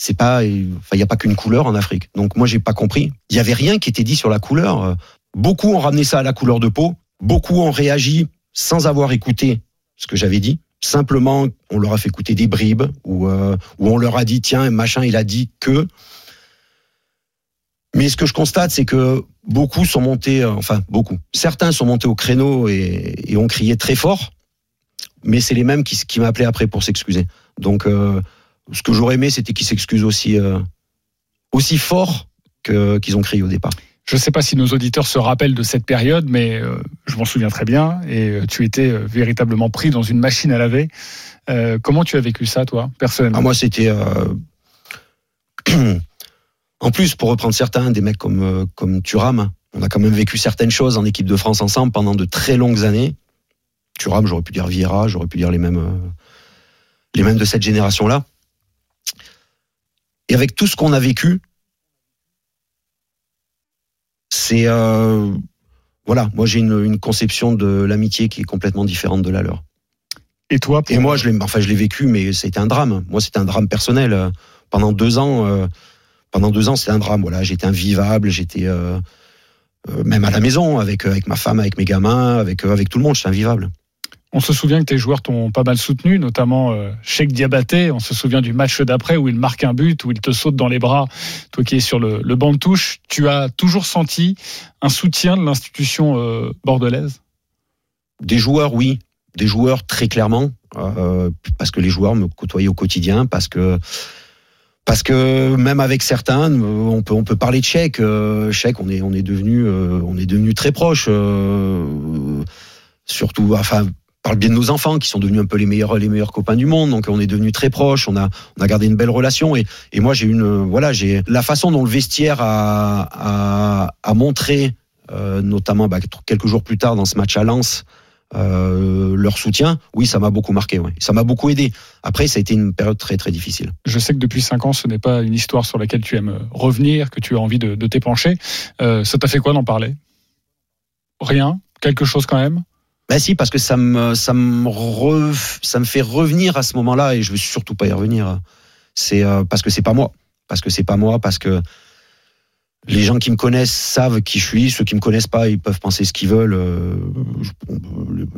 c'est pas, il n'y a pas qu'une couleur en Afrique. Donc moi j'ai pas compris. Il y avait rien qui était dit sur la couleur. Beaucoup ont ramené ça à la couleur de peau. Beaucoup ont réagi sans avoir écouté ce que j'avais dit. Simplement, on leur a fait écouter des bribes ou euh, où on leur a dit tiens machin il a dit que. Mais ce que je constate, c'est que beaucoup sont montés, euh, enfin beaucoup, certains sont montés au créneau et, ont crié très fort, mais c'est les mêmes qui, m'appelaient après pour s'excuser. Donc, euh, ce que j'aurais aimé, c'était qu'ils s'excusent aussi, aussi fort qu'ils ont crié au départ. Je ne sais pas si nos auditeurs se rappellent de cette période, mais euh, je m'en souviens très bien. Et euh, tu étais euh, véritablement pris dans une machine à laver. Comment tu as vécu ça, toi, personnellement? Ah, Moi, c'était. en plus, pour reprendre certains, des mecs comme, comme Thuram, on a quand même vécu certaines choses en équipe de France ensemble pendant de très longues années. Thuram, j'aurais pu dire Vieira, j'aurais pu dire les mêmes, les mêmes de cette génération-là. Et avec tout ce qu'on a vécu, c'est euh, voilà, moi j'ai une, une, conception de l'amitié qui est complètement différente de la leur. Et toi Et moi, je l'ai, enfin, je l'ai vécu, mais c'était un drame. Moi, c'était un drame personnel. Pendant deux ans, euh, pendant deux ans, c'était un drame. Voilà, j'étais invivable, j'étais euh, même à la maison avec avec ma femme, avec mes gamins, avec avec tout le monde, j'étais invivable. On se souvient que tes joueurs t'ont pas mal soutenu, notamment euh, Cheikh Diabaté. On se souvient du match d'après où il marque un but, où il te saute dans les bras, toi qui es sur le, banc de touche. Tu as toujours senti un soutien de l'institution euh, bordelaise? Des joueurs, oui. Des joueurs, très clairement. Euh, parce que les joueurs me côtoyaient au quotidien, parce que parce que même avec certains, on peut on peut parler de. Euh, Cheikh, on est on est devenu euh, on est devenu très proche. Euh, surtout, enfin par le biais de nos enfants qui sont devenus un peu les meilleurs les meilleurs copains du monde donc on est devenus très proches on a on a gardé une belle relation et, et moi j'ai une voilà j'ai la façon dont le vestiaire a a, montré euh, notamment bah, quelques jours plus tard dans ce match à Lens euh, leur soutien, oui, ça m'a beaucoup marqué. Ouais. Ça m'a beaucoup aidé. Après, ça a été une période très très difficile. Je sais que depuis cinq ans, ce n'est pas une histoire sur laquelle tu aimes revenir, que tu as envie de, de t'épancher. Euh, ça t'a fait quoi d'en parler? Rien? Quelque chose quand même? Ben si, parce que ça me, ça me, re, ça me fait revenir à ce moment-là et je veux surtout pas y revenir. C'est euh, parce que c'est pas moi, parce que c'est pas moi, parce que les gens qui me connaissent savent qui je suis. Ceux qui me connaissent pas, ils peuvent penser ce qu'ils veulent. Euh,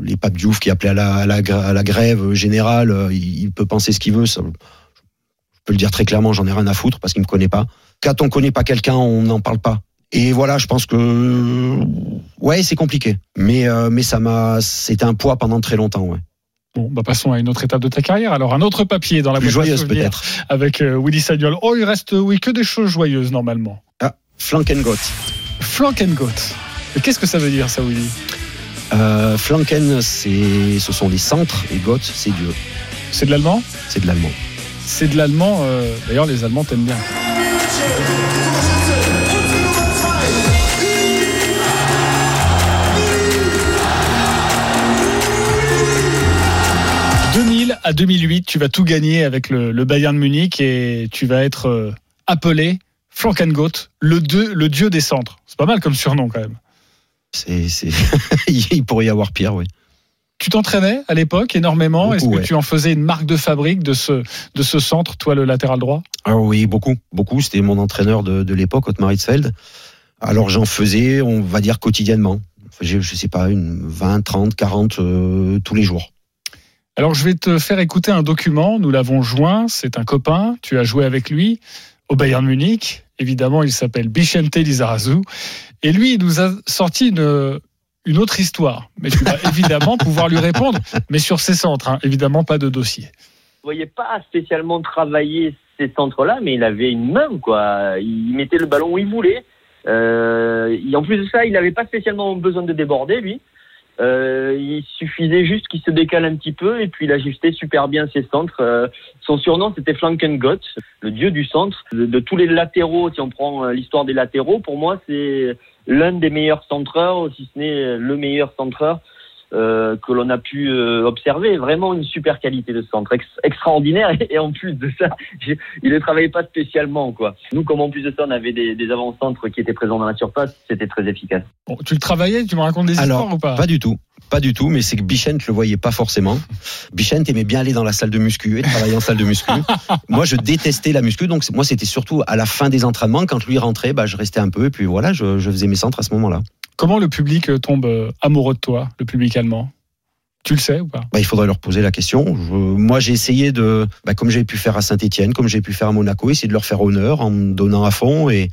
les papes Diouf qui appelaient à la, à la, à la grève générale, il, il, peut penser ce qu'il veut. Ça, peux le dire très clairement, j'en ai rien à foutre parce qu'il me connaît pas. Quand on connaît pas quelqu'un, on n'en parle pas. Et voilà, je pense que ouais, c'est compliqué. Mais euh, mais ça m'a, c'était un poids pendant très longtemps, ouais. Bon, bah passons à une autre étape de ta carrière. Alors un autre papier dans la Plus joyeuse peut-être. Avec euh, Willy Sagnol. Oh, il reste oui que des choses joyeuses normalement. Ah, Flanken Flankengot. Et qu'est-ce que ça veut dire ça, Willy? Euh, Flanken, c'est, ce sont les centres et Gott, c'est Dieu. C'est de l'allemand? C'est de l'allemand. C'est de l'allemand. euh, D'ailleurs, les Allemands t'aiment bien. À 2008, tu vas tout gagner avec le, le Bayern de Munich et tu vas être euh, appelé Flankengot, le, dieu- le dieu des centres. C'est pas mal comme surnom quand même. C'est, c'est... il pourrait y avoir pire, oui. Tu t'entraînais à l'époque énormément. Beaucoup, Est-ce que ouais. tu en faisais une marque de fabrique de ce, de ce centre, toi le latéral droit? Ah oui, beaucoup, beaucoup. C'était mon entraîneur de, de l'époque, Otmar Hitzfeld. Alors j'en faisais, on va dire quotidiennement. Enfin, j'ai- je sais pas, une 20, 30, 40 euh, tous les jours. Alors je vais te faire écouter un document, nous l'avons joint, c'est un copain, tu as joué avec lui au Bayern Munich, évidemment il s'appelle Bichente Lizarazu, et lui il nous a sorti une, une autre histoire, mais tu vas évidemment pouvoir lui répondre, mais sur ses centres, hein, évidemment pas de dossier. ne voyais pas spécialement travailler ces centres-là, mais il avait une main, quoi. Il mettait le ballon où il voulait. Euh, et en plus de ça, il n'avait pas spécialement besoin de déborder, lui. Euh, il suffisait juste qu'il se décale un petit peu et puis il ajustait super bien ses centres. Euh, son surnom c'était Flankengott, le dieu du centre. De, tous les latéraux, si on prend euh, l'histoire des latéraux, pour moi c'est l'un des meilleurs centreurs, si ce n'est le meilleur centreur euh, que l'on a pu euh, observer. Vraiment une super qualité de centre, ex- extraordinaire. Et, en plus de ça, il ne travaillait pas spécialement. quoi. Nous, comme en plus de ça, on avait des, des avant-centres qui étaient présents dans la surface, c'était très efficace. Bon, tu le travaillais, tu me racontes des Alors, histoires ou pas? Pas du tout. Pas du tout, mais c'est que Bichent le voyait pas forcément. Bichent aimait bien aller dans la salle de muscu et travailler en salle de muscu. moi, je détestais la muscu, donc moi, c'était surtout à la fin des entraînements, quand lui rentrait, bah, je restais un peu, et puis voilà, je, je faisais mes centres à ce moment-là. Comment le public euh, tombe euh, amoureux de toi, le public allemand? Tu le sais ou pas? Bah, il faudrait leur poser la question. Je- moi, j'ai essayé de, bah, comme j'ai pu faire à Saint-Etienne, comme j'ai pu faire à Monaco, essayer de leur faire honneur en me donnant à fond. Et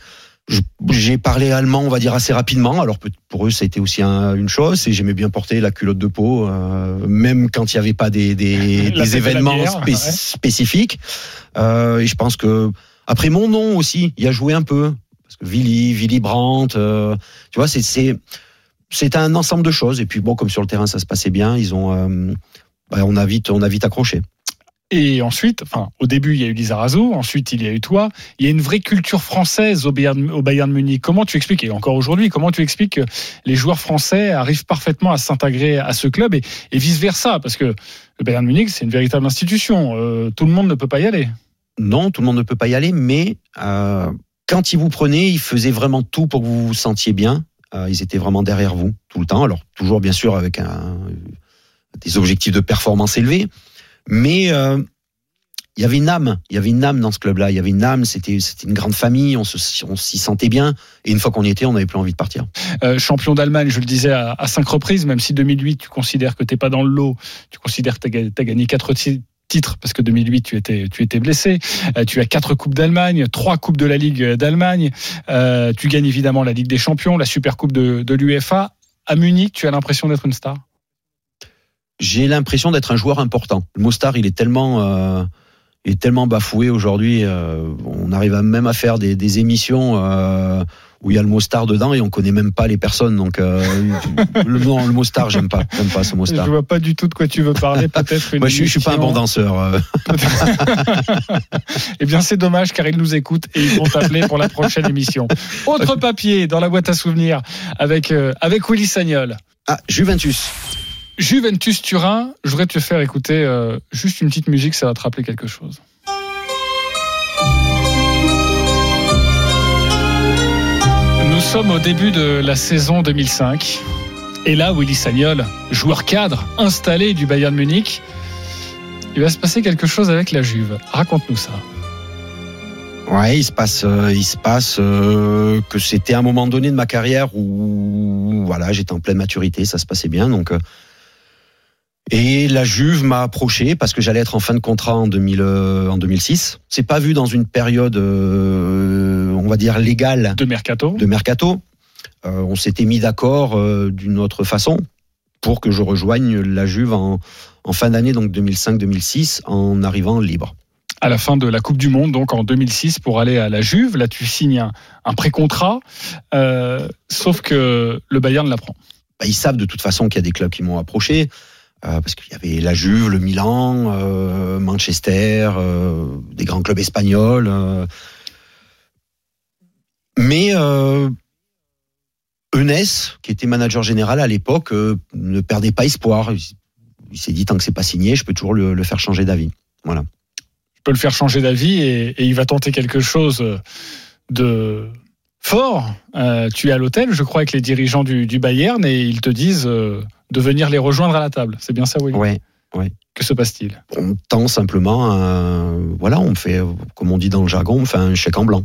j'ai parlé allemand, on va dire, assez rapidement. Alors pour eux, ça a été aussi un- une chose. Et j'aimais bien porter la culotte de peau, euh, même quand il n'y avait pas des, de événements bière, spé- ouais. spécifiques. Euh, et je pense que après mon nom aussi, il a joué un peu. Parce que Willy, Willy Brandt, euh, tu vois, c'est c'est un ensemble de choses. Et puis bon, comme sur le terrain ça se passait bien, ils ont, euh, bah, on a vite, on a vite accroché. Et ensuite, enfin, au début, il y a eu Lizarazu, ensuite, il y a eu toi. Il y a une vraie culture française au Bayern, au Bayern Munich. Comment tu expliques, et encore aujourd'hui, comment tu expliques que les joueurs français arrivent parfaitement à s'intégrer à ce club et, et vice-versa? Parce que le Bayern Munich, c'est une véritable institution. Euh, tout le monde ne peut pas y aller. Non, tout le monde ne peut pas y aller, mais euh, quand ils vous prenaient, ils faisaient vraiment tout pour que vous vous sentiez bien. Euh, ils étaient vraiment derrière vous tout le temps. Alors toujours bien sûr avec un, des objectifs de performance élevés, mais euh, il y avait une âme. Il y avait une âme dans ce club-là. Il y avait une âme. C'était une grande famille. On s'y sentait bien. Et une fois qu'on y était, on n'avait plus envie de partir. Euh, champion d'Allemagne, je le disais à, cinq reprises, même si 2008, tu considères que t'es pas dans le lot, tu considères que tu as, gagné quatre ti- titres parce que 2008 tu étais tu étais blessé. Euh, tu as quatre coupes d'Allemagne, trois coupes de la Ligue d'Allemagne. Euh, tu gagnes évidemment la Ligue des Champions, la Super Coupe de, de l'UEFA. À Munich, tu as l'impression d'être une star? J'ai l'impression d'être un joueur important. Le Mostar, il est tellement, euh, est tellement bafoué aujourd'hui. euh, on arrive à- même à faire des, des émissions euh, où il y a le Mostar dedans et on connaît même pas les personnes. Donc euh, le, non, le Mostar, j'aime pas, j'aime pas ce Mostar. Je vois pas du tout de quoi tu veux parler. Peut-être. Moi, je, suis- pas un bon danseur. Eh bien, c'est dommage car ils nous écoutent et ils vont t'appeler pour la prochaine émission. Autre papier dans la boîte à souvenirs avec avec Willy Sagnol. Ah, Juventus. Juventus Turin. Je voudrais te faire écouter euh, juste une petite musique, ça va te rappeler quelque chose. Nous sommes au début de la saison 2005. Et là, Willy Sagnol, joueur cadre, installé du Bayern Munich, il va se passer quelque chose avec la Juve. Raconte-nous ça. Ouais, il se passe, euh, il se passe euh, que c'était un moment donné de ma carrière où voilà, j'étais en pleine maturité, ça se passait bien. Donc, Et la Juve m'a approché parce que j'allais être en fin de contrat en, 2000, euh, en 2006. C'est pas vu dans une période, euh, on va dire, légale. De mercato. De mercato. Euh, on s'était mis d'accord euh, d'une autre façon pour que je rejoigne la Juve en, en fin d'année, donc 2005-2006, en arrivant libre. À la fin de la Coupe du Monde, donc en 2006, pour aller à la Juve, là tu signes un, un pré-contrat, euh, sauf que le Bayern l'apprend. Bah, ils savent de toute façon qu'il y a des clubs qui m'ont approché. Euh, parce qu'il y avait la Juve, le Milan, euh, Manchester, euh, des grands clubs espagnols. Mais Eunès, qui était manager général à l'époque, ne perdait pas espoir. Il, s'est dit tant que c'est pas signé, je peux toujours le, faire changer d'avis. Voilà. Je peux le faire changer d'avis et, il va tenter quelque chose de fort. Tu es à l'hôtel, je crois, avec les dirigeants du, Bayern et ils te disent de venir les rejoindre à la table. C'est bien ça, Willy ouais. Que se passe-t-il? On tend simplement, un- voilà, on fait, comme on dit dans le jargon, on fait un chèque en blanc.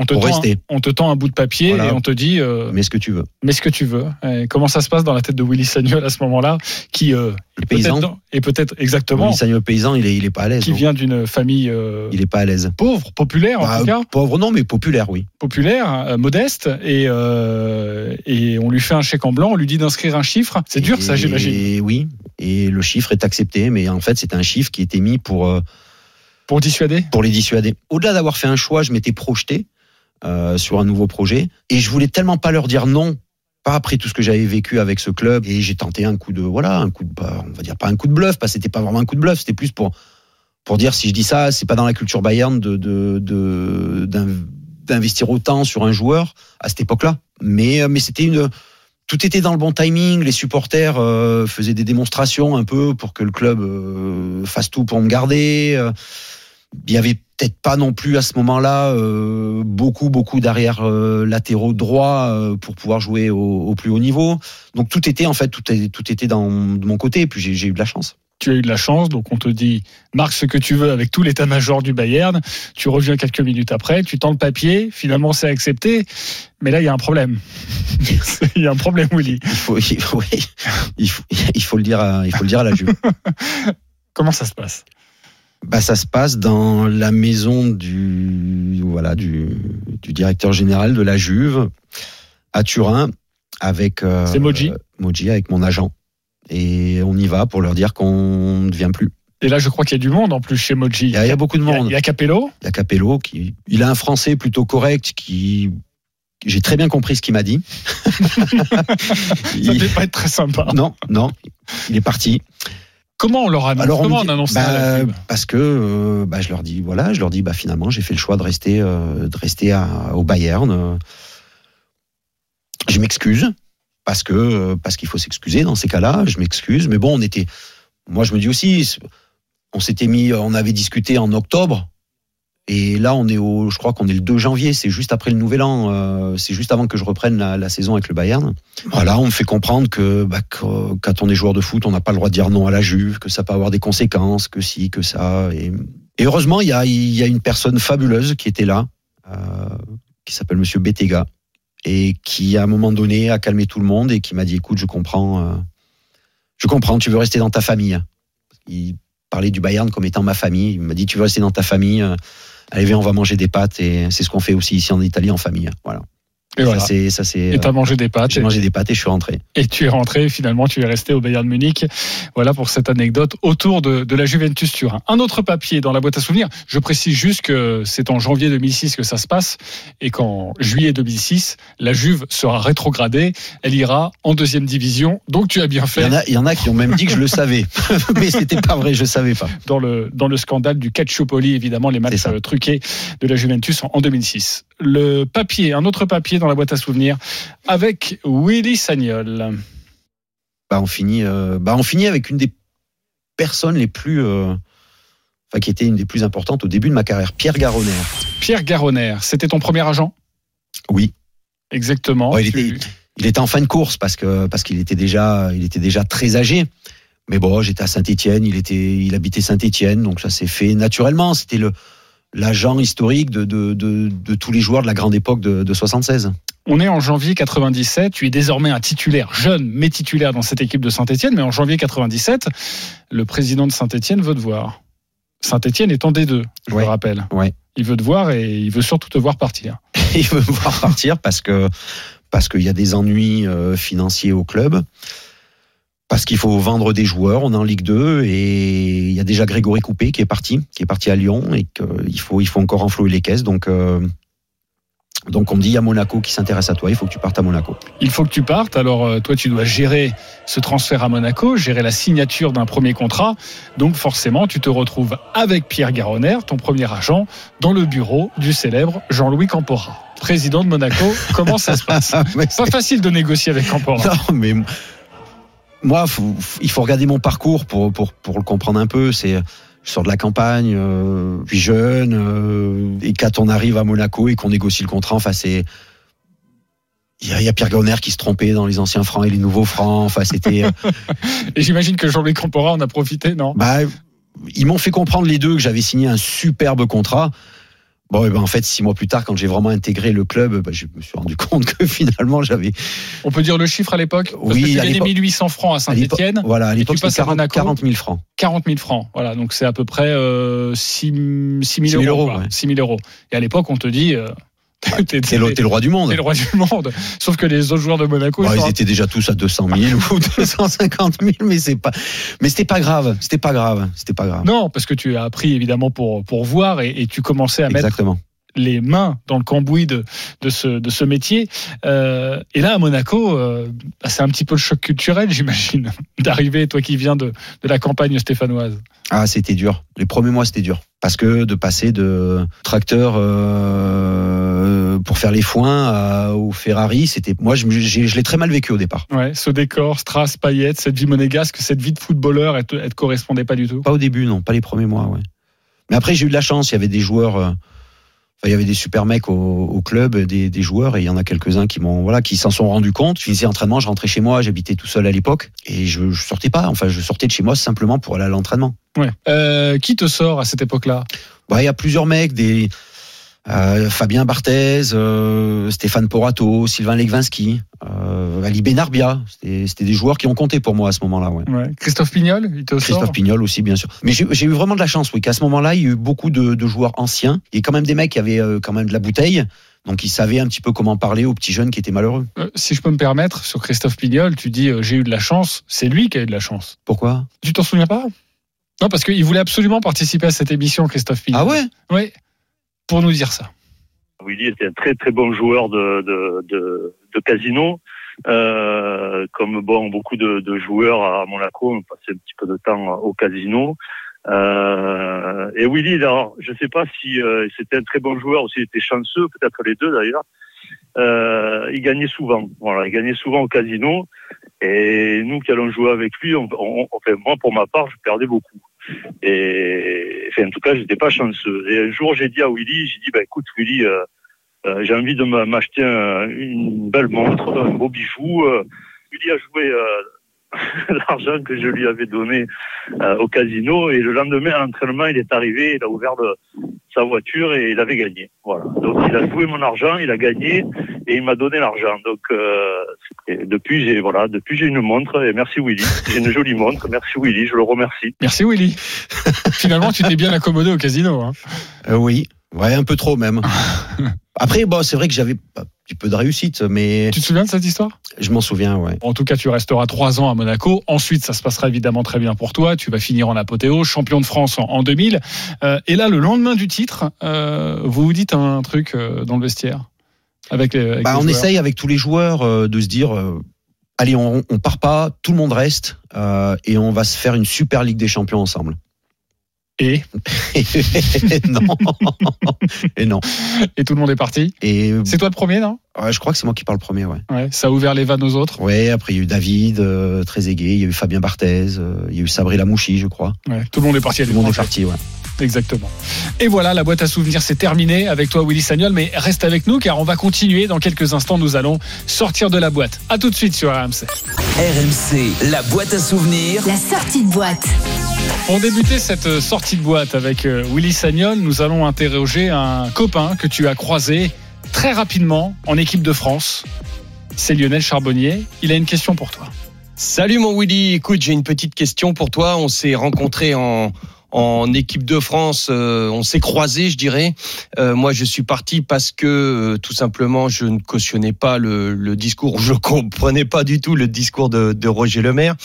On te, Pour tend, rester. on te tend un bout de papier Voilà. et on te dit euh, Mais ce que tu veux. mets ce que tu veux. Et comment ça se passe dans la tête de Willy Sagnol à ce moment-là qui euh, Le est paysan, est peut-être exactement Willy Sagnol paysan, il est, il est pas à l'aise. qui vient d'une famille euh, Il est pas à l'aise. pauvre, populaire en Bah, tout cas, pauvre non, mais populaire, oui. populaire, euh, modeste, et, et on lui fait un chèque en blanc, on lui dit d'inscrire un chiffre. C'est dur ça, j'imagine. Et oui, et le chiffre est accepté, mais en fait, c'est un chiffre qui était mis pour, Pour dissuader pour les dissuader. Au-delà d'avoir fait un choix, je m'étais projeté euh, sur un nouveau projet, et je voulais tellement pas leur dire non, pas après tout ce que j'avais vécu avec ce club, et j'ai tenté un coup de, voilà, un coup de, bah, on va dire pas un coup de bluff, parce c'était pas vraiment un coup de bluff, c'était plus pour, pour dire si je dis ça, c'est pas dans la culture Bayern de, de, de- d'in- d'investir autant sur un joueur à cette époque-là. Mais, euh, mais c'était une, tout était dans le bon timing. Les supporters euh, faisaient des démonstrations un peu pour que le club fasse tout pour me garder. Il y avait peut-être pas non plus à ce moment-là euh, beaucoup beaucoup d'arrière euh, latéraux droits euh, pour pouvoir jouer au, au plus haut niveau. Donc tout était en fait tout, est- tout était dans de mon côté. Et puis j'ai eu de la chance. tu as eu de la chance, donc on te dit marque ce que tu veux avec tout l'état-major du Bayern. Tu reviens quelques minutes après, tu tends le papier, finalement c'est accepté, mais là il y a un problème. il y a un problème, Willy. Il faut, il faut, oui, il faut, il faut le dire, à, il faut le dire à la Juve. Comment ça se passe? Bah, ça se passe dans la maison du, voilà, du, du directeur général de la Juve à Turin avec. euh, C'est Moji. Moji avec mon agent. Et on y va pour leur dire qu'on ne vient plus. Et là je crois qu'il y a du monde en plus chez Moji. Il y a, il y a beaucoup de Il y a- monde. il y a Capello. Il y a Capello qui, il a un français plutôt correct qui, j'ai très bien compris ce qu'il m'a dit. Ça Il- devait pas être très sympa. non, non, il est parti. Comment on leur annonce Alors, on Comment me on dit- annonce ça bah, Parce que euh, bah, je leur dis voilà, je leur dis bah finalement j'ai fait le choix de rester euh, de rester à- au Bayern. euh. Je m'excuse parce que parce qu'il faut s'excuser dans ces cas-là. Je m'excuse, mais bon, on était. Moi, je me dis aussi, on s'était mis, on avait discuté en octobre. Et là, on est au, je crois qu'on est le 2 janvier, c'est juste après le Nouvel An, euh, c'est juste avant que je reprenne la, la saison avec le Bayern. Voilà, on me fait comprendre que bah, quand on est joueur de foot, on n'a pas le droit de dire non à la Juve, que ça peut avoir des conséquences, que si, que ça. Et, heureusement, il y a, y a une personne fabuleuse qui était là, euh, qui s'appelle Monsieur Betega, et qui à un moment donné a calmé tout le monde et qui m'a dit écoute, je comprends, euh, je comprends, tu veux rester dans ta famille. Il parlait du Bayern comme étant ma famille. Il m'a dit tu veux rester dans ta famille. Allez, viens, on va manger des pâtes et c'est ce qu'on fait aussi ici en Italie en famille. Voilà. Et voilà. Ça c'est, ça c'est. Et t'as mangé des pâtes. J'ai mangé des pâtes et je suis rentré. Et tu es rentré, finalement, tu es resté au Bayern Munich. Voilà pour cette anecdote autour de, de la Juventus Turin. Un autre papier dans la boîte à souvenirs. Je précise juste que c'est en janvier 2006 que ça se passe et qu'en juillet 2006, la Juve sera rétrogradée. Elle ira en deuxième division. Donc tu as bien Il y, fait en a, il y en a qui ont même dit que je le savais, mais c'était pas vrai, je savais pas. dans le, dans le scandale du Calciopoli, évidemment, les matchs euh, truqués de la Juventus en, en 2006. Le papier, un autre papier dans la boîte à souvenirs avec Willy Sagnol. Bah on finit, euh, bah on finit avec une des personnes les plus, euh, enfin qui était une des plus importantes au début de ma carrière, Pierre Garonner. Pierre Garonner, c'était ton premier agent? Oui. Exactement. Il, Tu- était, il était en fin de course parce que parce qu'il était déjà, il était déjà très âgé. Mais bon, j'étais à Saint-Étienne, il était, il habitait Saint-Étienne, donc ça s'est fait naturellement. C'était le l'agent historique de, de, de, de tous les joueurs de la grande époque de, de 76. On est en janvier 97. Tu es désormais un titulaire, jeune mais titulaire dans cette équipe de Saint-Etienne. Mais en janvier 97, le président de Saint-Etienne veut te voir. Saint-Etienne est en D2, je Ouais. le rappelle. Ouais. Il veut te voir et il veut surtout te voir partir. il veut me voir partir parce que parce qu'il y a des ennuis euh, financiers au club. Parce qu'il faut vendre des joueurs, on est en Ligue 2 et il y a déjà Grégory Coupé qui est parti, qui est parti à Lyon et qu'il faut il faut encore enflouer les caisses. Donc euh, donc on me dit il y a Monaco qui s'intéresse à toi, il faut que tu partes à Monaco. Il faut que tu partes. Alors, euh, toi, tu dois gérer ce transfert à Monaco, gérer la signature d'un premier contrat. Donc, forcément, tu te retrouves avec Pierre Garonner, ton premier agent, dans le bureau du célèbre Jean-Louis Campora, président de Monaco. Comment ça se passe? Pas facile de négocier avec Campora. Non, mais moi, faut- il faut regarder mon parcours pour, pour, pour le comprendre un peu. C'est, je sors de la campagne, euh, puis jeune, euh, et quand on arrive à Monaco et qu'on négocie le contrat, enfin, c'est. Il y, a, il y a Pierre Gonner qui se trompait dans les anciens francs et les nouveaux francs. Enfin, c'était. euh, Et j'imagine que Jean-Louis Campora en a profité, non? Bah, ils m'ont fait comprendre les deux que j'avais signé un superbe contrat. Bon, et ben en fait, six mois plus tard, quand j'ai vraiment intégré le club, bah, je me suis rendu compte que finalement, j'avais. On peut dire le chiffre à l'époque? Oui, que à l'époque- 1800 francs à Saint-Etienne. Voilà, à l'époque, tu passes c'était à 40, Monaco? 40 000 francs. 40 000 francs. Voilà, donc c'est à peu près euh, 6, 000 6 000 euros. euros, quoi. ouais. 6 000 euros. Et à l'époque, on te dit. euh, t'es- T'es le, t'es le roi du monde. t'es le roi du monde. Sauf que les autres joueurs de Monaco. Bon, ils étaient déjà tous à 200 000 ou 250 000, mais c'est pas, mais c'était pas grave. C'était pas grave. C'était pas grave. Non, parce que tu as appris évidemment pour, pour voir et, et tu commençais à mettre les mains dans le cambouis de, de, ce, de ce métier. Euh, et là, à Monaco, euh, bah, c'est un petit peu le choc culturel, j'imagine, d'arriver, toi qui viens de, de la campagne stéphanoise. Ah, c'était dur. Les premiers mois, c'était dur. Parce que de passer de tracteur euh, pour faire les foins à- au Ferrari, c'était. Moi, je, l'ai très mal vécu au départ. Ouais, ce décor, Strass, paillettes, cette vie monégasque, cette vie de footballeur, elle te correspondait pas du tout? Pas au début, non, pas les premiers mois, ouais. Mais après, j'ai eu de la chance. Il y avait des joueurs. euh, il y avait des super mecs au, au club, des, des joueurs, et il y en a quelques-uns qui m'ont, voilà, qui s'en sont rendus compte. Je finissais l'entraînement, je rentrais chez moi, j'habitais tout seul à l'époque, et je, je sortais pas. Enfin, je sortais de chez moi simplement pour aller à l'entraînement. Ouais. Euh, qui te sort à cette époque-là? Ouais, il y a plusieurs mecs, des euh, Fabien Barthez, euh, Stéphane Porato, Sylvain Legvinski, euh, Ali Benarbia. C'était des joueurs qui ont compté pour moi à ce moment-là. Ouais. Ouais. Christophe Pignol, il Christophe sort Pignol aussi, bien sûr. Mais j'ai eu vraiment de la chance, oui, qu'à ce moment-là, il y a eu beaucoup de, de joueurs anciens et quand même des mecs qui avaient euh, quand même de la bouteille. Donc ils savaient un petit peu comment parler aux petits jeunes qui étaient malheureux. Euh, Si je peux me permettre, sur Christophe Pignol, tu dis euh, j'ai eu de la chance. C'est lui qui a eu de la chance. Pourquoi? Tu t'en souviens pas? Non, parce qu'il voulait absolument participer à cette émission, Christophe Pignol. Ah ouais? Oui. Pour nous dire ça. Willy était un très très bon joueur de, de, de, de casino. Euh, comme bon beaucoup de, de joueurs à Monaco, on passait un petit peu de temps au casino. Euh, et Willy, alors, je sais pas si euh, c'était un très bon joueur ou s'il était chanceux, peut-être les deux d'ailleurs. Euh, il gagnait souvent. Voilà, il gagnait souvent au casino. Et nous qui allons jouer avec lui, on, on- moi pour ma part, je perdais beaucoup. Et enfin, en tout cas, j'étais pas chanceux. Et un jour, j'ai dit à Willy, j'ai dit, bah écoute Willy, euh, euh, j'ai envie de m'a- m'acheter un- une belle montre, un beau bijou. Euh, Willy a joué l'argent que je lui avais donné euh, au casino et le lendemain à l'entraînement, il est arrivé, il a ouvert le- sa voiture et il avait gagné. Voilà. Donc il a joué mon argent, il a gagné et il m'a donné l'argent. Donc euh, et depuis j'ai voilà, depuis j'ai une montre et merci Willy. J'ai une jolie montre, merci Willy, je le remercie. Merci Willy. Finalement, tu t'es bien accommodé au casino. Hein. Euh, oui, ouais, un peu trop même. Après, bon, c'est vrai que j'avais un petit peu de réussite, mais Tu te souviens de cette histoire? Je m'en souviens, ouais. En tout cas, tu resteras trois ans à Monaco. Ensuite, ça se passera évidemment très bien pour toi. Tu vas finir en apothéose, champion de France en, en 2000. Euh, et là, le lendemain du titre, euh, vous vous dites un truc euh, dans le vestiaire avec les, avec Bah, les on joueurs. essaye avec tous les joueurs de se dire allez, on, on part pas, tout le monde reste et on va se faire une super Ligue des Champions ensemble. Et non. et non. Et tout le monde est parti. Et C'est toi le premier, non? Ouais, je crois que c'est moi qui parle le premier, ouais. Ouais. Ça a ouvert les vannes aux autres. Ouais, après il y a eu David, euh, très aigué, il y a eu Fabien Barthez, euh, il y a eu Sabri Lamouchi, je crois. Ouais. Tout le monde est parti à Tout le monde est parti, ouais. Exactement. Et voilà, la boîte à souvenirs, c'est terminé avec toi, Willy Sagnol. Mais reste avec nous car on va continuer. Dans quelques instants, nous allons sortir de la boîte. À tout de suite sur RMC. RMC, la boîte à souvenirs. La sortie de boîte. Pour débuter cette sortie de boîte avec euh, Willy Sagnol, nous allons interroger un copain que tu as croisé très rapidement en équipe de France. C'est Lionel Charbonnier. Il a une question pour toi. Salut mon Willy, écoute, j'ai une petite question pour toi. On s'est rencontrés en, en équipe de France, euh, on s'est croisés, je dirais. Euh, moi, je suis parti parce que euh, tout simplement, je ne cautionnais pas le, le, discours, je comprenais pas du tout le discours de, de Roger Lemaire.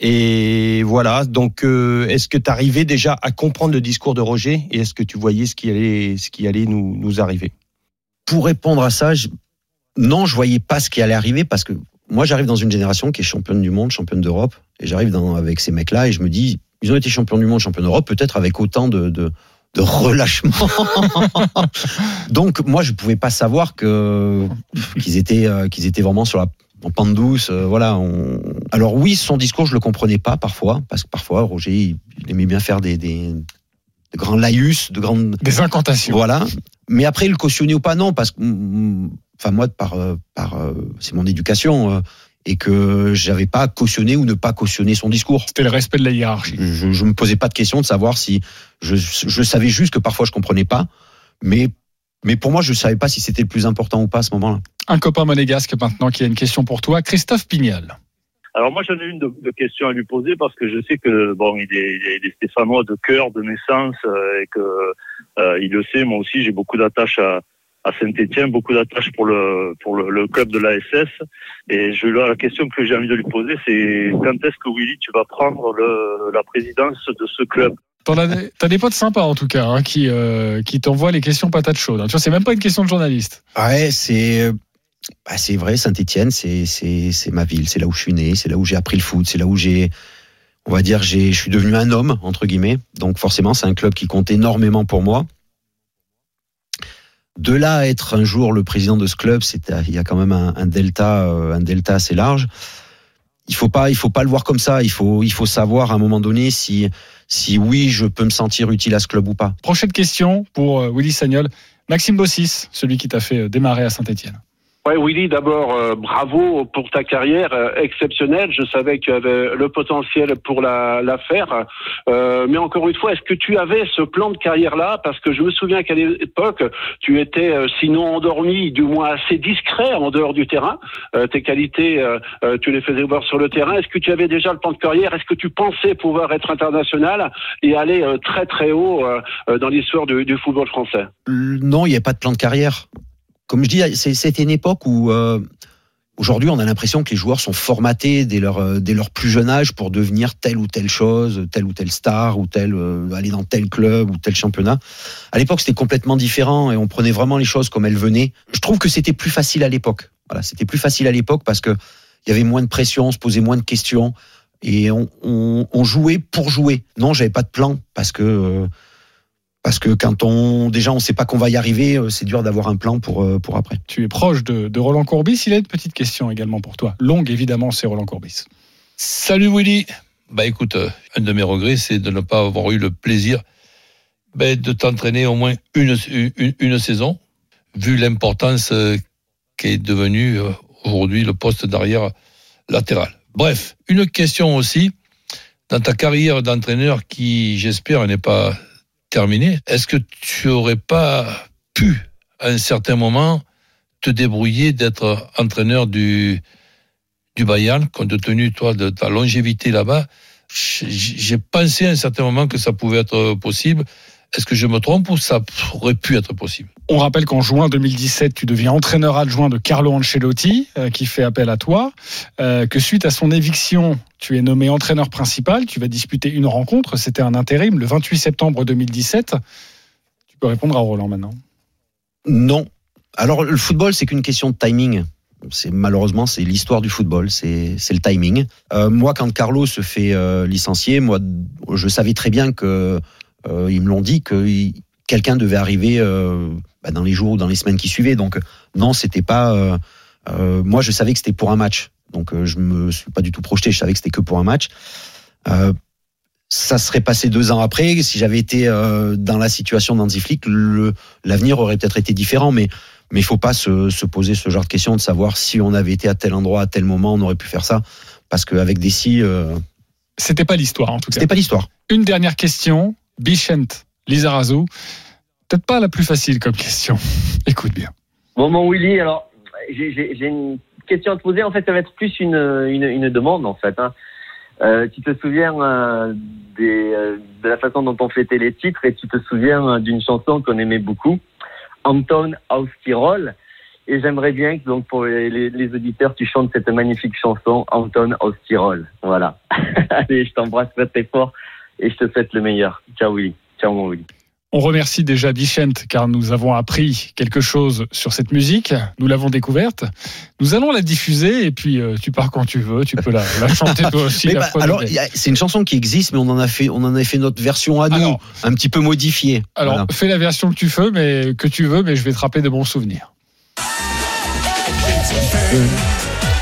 Et voilà. Donc, est-ce que tu arrivais déjà à comprendre le discours de Roger et est-ce que tu voyais ce qui allait, ce qui allait nous, nous arriver? Pour répondre à ça, je... non, je voyais pas ce qui allait arriver parce que moi, j'arrive dans une génération qui est championne du monde, championne d'Europe, et j'arrive avec ces mecs-là et je me dis, ils ont été champions du monde, champions d'Europe, peut-être avec autant de, de, de relâchement. Donc, moi, je pouvais pas savoir que qu'ils étaient euh, qu'ils étaient vraiment sur la en pente douce. Euh, voilà. On... Alors oui, son discours, je le comprenais pas parfois, parce que parfois Roger, il, aimait bien faire des, des, de grands laïus, de grandes des incantations. Voilà. Mais après, il le cautionnait ou pas non, parce que enfin moi, par euh, par c'est mon éducation et que j'avais pas cautionné ou ne pas cautionner son discours. C'était le respect de la hiérarchie. Je, je me posais pas de question de savoir si je, je savais juste que parfois je comprenais pas, mais mais pour moi je savais pas si c'était le plus important ou pas à ce moment-là. Un copain monégasque maintenant qui a une question pour toi, Christophe Pignal. Alors moi j'en ai une de, de, questions à lui poser parce que je sais que bon il est, il est stéphanois de cœur, de naissance euh, et que euh, il le sait. Moi aussi j'ai beaucoup d'attaches à, à Saint-Etienne, beaucoup d'attaches pour le pour le, le, club de l'ASS. Et je la question que j'ai envie de lui poser, c'est quand est-ce que Willy, tu vas prendre le, la présidence de ce club? T'as des potes sympas en tout cas hein, qui euh, qui t'envoient les questions patates chaudes. Tu vois, c'est même pas une question de journaliste. Ouais, c'est bah, c'est vrai. Saint-Etienne, c'est c'est c'est ma ville, c'est là où je suis né, c'est là où j'ai appris le foot, c'est là où j'ai on va dire j'ai je suis devenu un homme entre guillemets. Donc forcément, c'est un club qui compte énormément pour moi. De là à être un jour le président de ce club, c'est il y a quand même un, un delta, euh, un delta assez large. Il faut pas, il faut pas le voir comme ça. Il faut, il faut savoir à un moment donné si, si oui, je peux me sentir utile à ce club ou pas. Prochaine question pour euh, Willy Sagnol. Maxime Bossis, celui qui t'a fait euh, démarrer à Saint-Etienne. Ouais, Willy, d'abord, euh, bravo pour ta carrière euh, exceptionnelle. Je savais que tu avais le potentiel pour la, la faire. Euh, mais encore une fois, est-ce que tu avais ce plan de carrière-là? Parce que je me souviens qu'à l'époque, tu étais sinon endormi, du moins assez discret en dehors du terrain. tes qualités, tu les faisais voir sur le terrain. Est-ce que tu avais déjà le plan de carrière? Est-ce que tu pensais pouvoir être international et aller très très haut dans l'histoire du, du football français? Non, il n'y a pas de plan de carrière comme je dis, c'était une époque où euh, aujourd'hui on a l'impression que les joueurs sont formatés dès leur euh, dès leur plus jeune âge pour devenir telle ou telle chose, telle ou telle star ou telle euh, aller dans tel club ou tel championnat. À l'époque, c'était complètement différent et on prenait vraiment les choses comme elles venaient. Je trouve que c'était plus facile à l'époque. Voilà, c'était plus facile à l'époque parce que il y avait moins de pression, on se posait moins de questions et on, on, on jouait pour jouer. Non, j'avais pas de plan parce que parce que quand on déjà on sait pas qu'on va y arriver, euh, c'est dur d'avoir un plan pour euh, pour après. Tu es proche de, de, Roland Courbis. Il a une petite question également pour toi. Longue évidemment, c'est Roland Courbis. Salut Willy. Bah écoute, euh, un de mes regrets, c'est de ne pas avoir eu le plaisir bah, de t'entraîner au moins une, une, une saison, vu l'importance qu'est devenu aujourd'hui le poste d'arrière latéral. Bref, une question aussi dans ta carrière d'entraîneur qui, j'espère, n'est pas terminé, est-ce que tu aurais pas pu, à un certain moment, te débrouiller d'être entraîneur du, du Bayern, compte tenu, toi, de ta longévité là-bas? J'ai pensé à un certain moment que ça pouvait être possible. Est-ce que je me trompe ou ça aurait pu être possible? On rappelle qu'en juin 2017, tu deviens entraîneur adjoint de Carlo Ancelotti, euh, qui fait appel à toi. Euh, que suite à son éviction, tu es nommé entraîneur principal. Tu vas disputer une rencontre. C'était un intérim le 28 septembre 2017. Tu peux répondre à Roland maintenant. Non. Alors le football, c'est qu'une question de timing. C'est malheureusement c'est l'histoire du football, c'est le timing. Euh, moi, quand Carlo se fait euh, licencier, moi, je savais très bien que euh, ils me l'ont dit que quelqu'un devait arriver euh, bah, dans les jours ou dans les semaines qui suivaient. Donc non, c'était pas. Euh, moi, je savais que c'était pour un match. Donc je me suis pas du tout projeté. Je savais que c'était que pour un match. ça serait passé deux ans après. Si j'avais été dans la situation d'Andy Flick, l'avenir aurait peut-être été différent. Mais mais il faut pas se, se, poser ce genre de questions de savoir si on avait été à tel endroit à tel moment, on aurait pu faire ça. Parce qu'avec des si, euh... c'était pas l'histoire en tout cas. C'était pas l'histoire. Une dernière question. Bichent Lizarazu. Peut-être pas la plus facile comme question. Écoute bien. Bon, mon Willy, alors, j'ai- une question à te poser. En fait, ça va être plus une, une, demande, en fait. Hein. Euh, tu te souviens euh, euh, de la façon dont on fêtait les titres et tu te souviens d'une chanson qu'on aimait beaucoup, Anton aus Tirol. Et j'aimerais bien que, donc, pour les, auditeurs, tu chantes cette magnifique chanson, Anton aus Tirol. Voilà. Allez, je t'embrasse très fort et je te souhaite le meilleur. Ciao, Willy. Ciao, mon Willy. On remercie déjà Bichente car nous avons appris quelque chose sur cette musique. Nous l'avons découverte. Nous allons la diffuser et puis euh, tu pars quand tu veux. Tu peux la, la chanter toi aussi. Mais la bah, fois alors, c'est une chanson qui existe, mais on en a fait, on en a fait notre version à nous, un petit peu modifiée. Alors, Voilà. fais la version que tu veux, mais que tu veux, mais je vais te rappeler de bons souvenirs.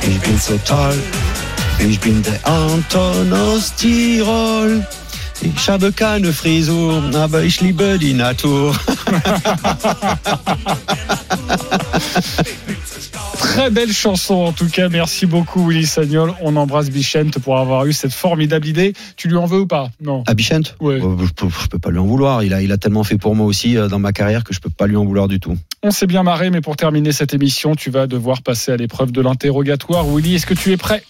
Ich bin so toll, ich bin der Anton aus Tirol. Ich habe keine Frisur, aber ich liebe die Natur. Très belle chanson en tout cas. Merci beaucoup Willy Sagnol. On embrasse Bichente pour avoir eu cette formidable idée. Tu lui en veux ou pas? Non. À Bichente? Ouais. Euh, je, je peux pas lui en vouloir. Il a, il a tellement fait pour moi aussi euh, dans ma carrière que je peux pas lui en vouloir du tout. On s'est bien marré, mais pour terminer cette émission, tu vas devoir passer à l'épreuve de l'interrogatoire. Willy, est-ce que tu es prêt?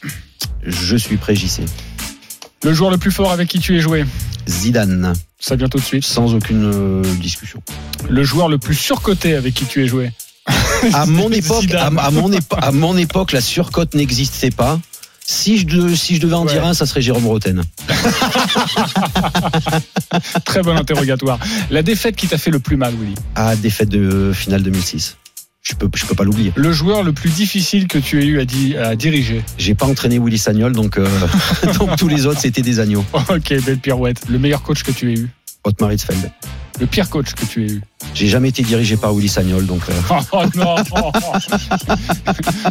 Je suis prêt, JC. Le joueur le plus fort avec qui tu es joué Zidane. Ça vient tout de suite. Sans aucune euh, discussion. Le joueur le plus surcoté avec qui tu es joué À mon époque, à, Zidane. à mon épo- à mon époque, la surcote n'existait pas. Si je, de- si je devais en dire un, ça serait Jérôme Roten. Très bon interrogatoire. La défaite qui t'a fait le plus mal, Willy? À défaite de finale 2006. Je peux, je peux pas l'oublier. Le joueur le plus difficile que tu aies eu à, di- à diriger J'ai pas entraîné Willy Sagnol, donc, euh, donc tous les autres, c'était des agneaux. Ok, belle pirouette. Le meilleur coach que tu aies eu Otmar Hitzfeld. Le pire coach que tu aies eu J'ai jamais été dirigé par Willy Sagnol, donc. euh, Oh non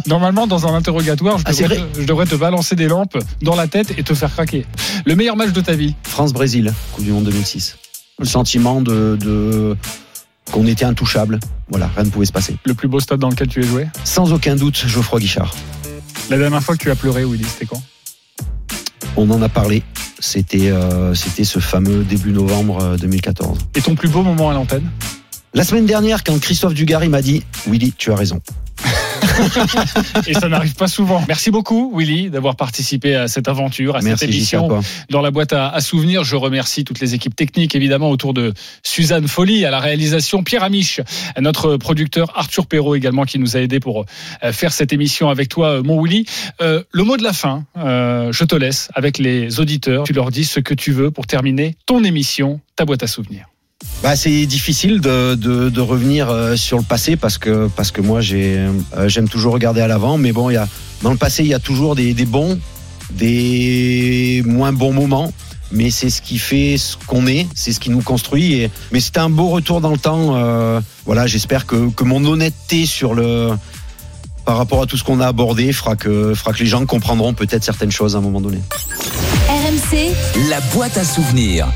Normalement, dans un interrogatoire, je Ah, devrais, te, je devrais te balancer des lampes dans la tête et te faire craquer. Le meilleur match de ta vie France-Brésil, Coupe du Monde 2006. Le sentiment de, de qu'on était intouchable. Voilà, rien ne pouvait se passer. Le plus beau stade dans lequel tu es joué Sans aucun doute, Geoffroy Guichard. La dernière fois que tu as pleuré, Willy, c'était quand? On en a parlé. C'était euh, c'était ce fameux début novembre euh, 2014. Et ton plus beau moment à l'antenne? La semaine dernière, quand Christophe Dugarry m'a dit Willy, tu as raison. Et ça n'arrive pas souvent. Merci beaucoup, Willy, d'avoir participé à cette aventure, à Merci, cette émission dans la boîte à, à souvenirs. Je remercie toutes les équipes techniques, évidemment, autour de Suzanne Folly, à la réalisation, Pierre Amiche, notre producteur Arthur Perrault également, qui nous a aidé pour euh, faire cette émission avec toi, euh, mon Willy. Euh, le mot de la fin, euh, je te laisse avec les auditeurs. Tu leur dis ce que tu veux pour terminer ton émission, ta boîte à souvenirs. Bah, c'est difficile de, de, de revenir euh, sur le passé parce que, parce que moi j'ai, euh, j'aime toujours regarder à l'avant. Mais bon, il y a, dans le passé, il y a toujours des, des bons, des moins bons moments. Mais c'est ce qui fait ce qu'on est, c'est ce qui nous construit. Et, mais c'était un beau retour dans le temps. euh, voilà, j'espère que, que mon honnêteté sur le, par rapport à tout ce qu'on a abordé fera que, fera que les gens comprendront peut-être certaines choses à un moment donné. RMC, La boîte à souvenirs.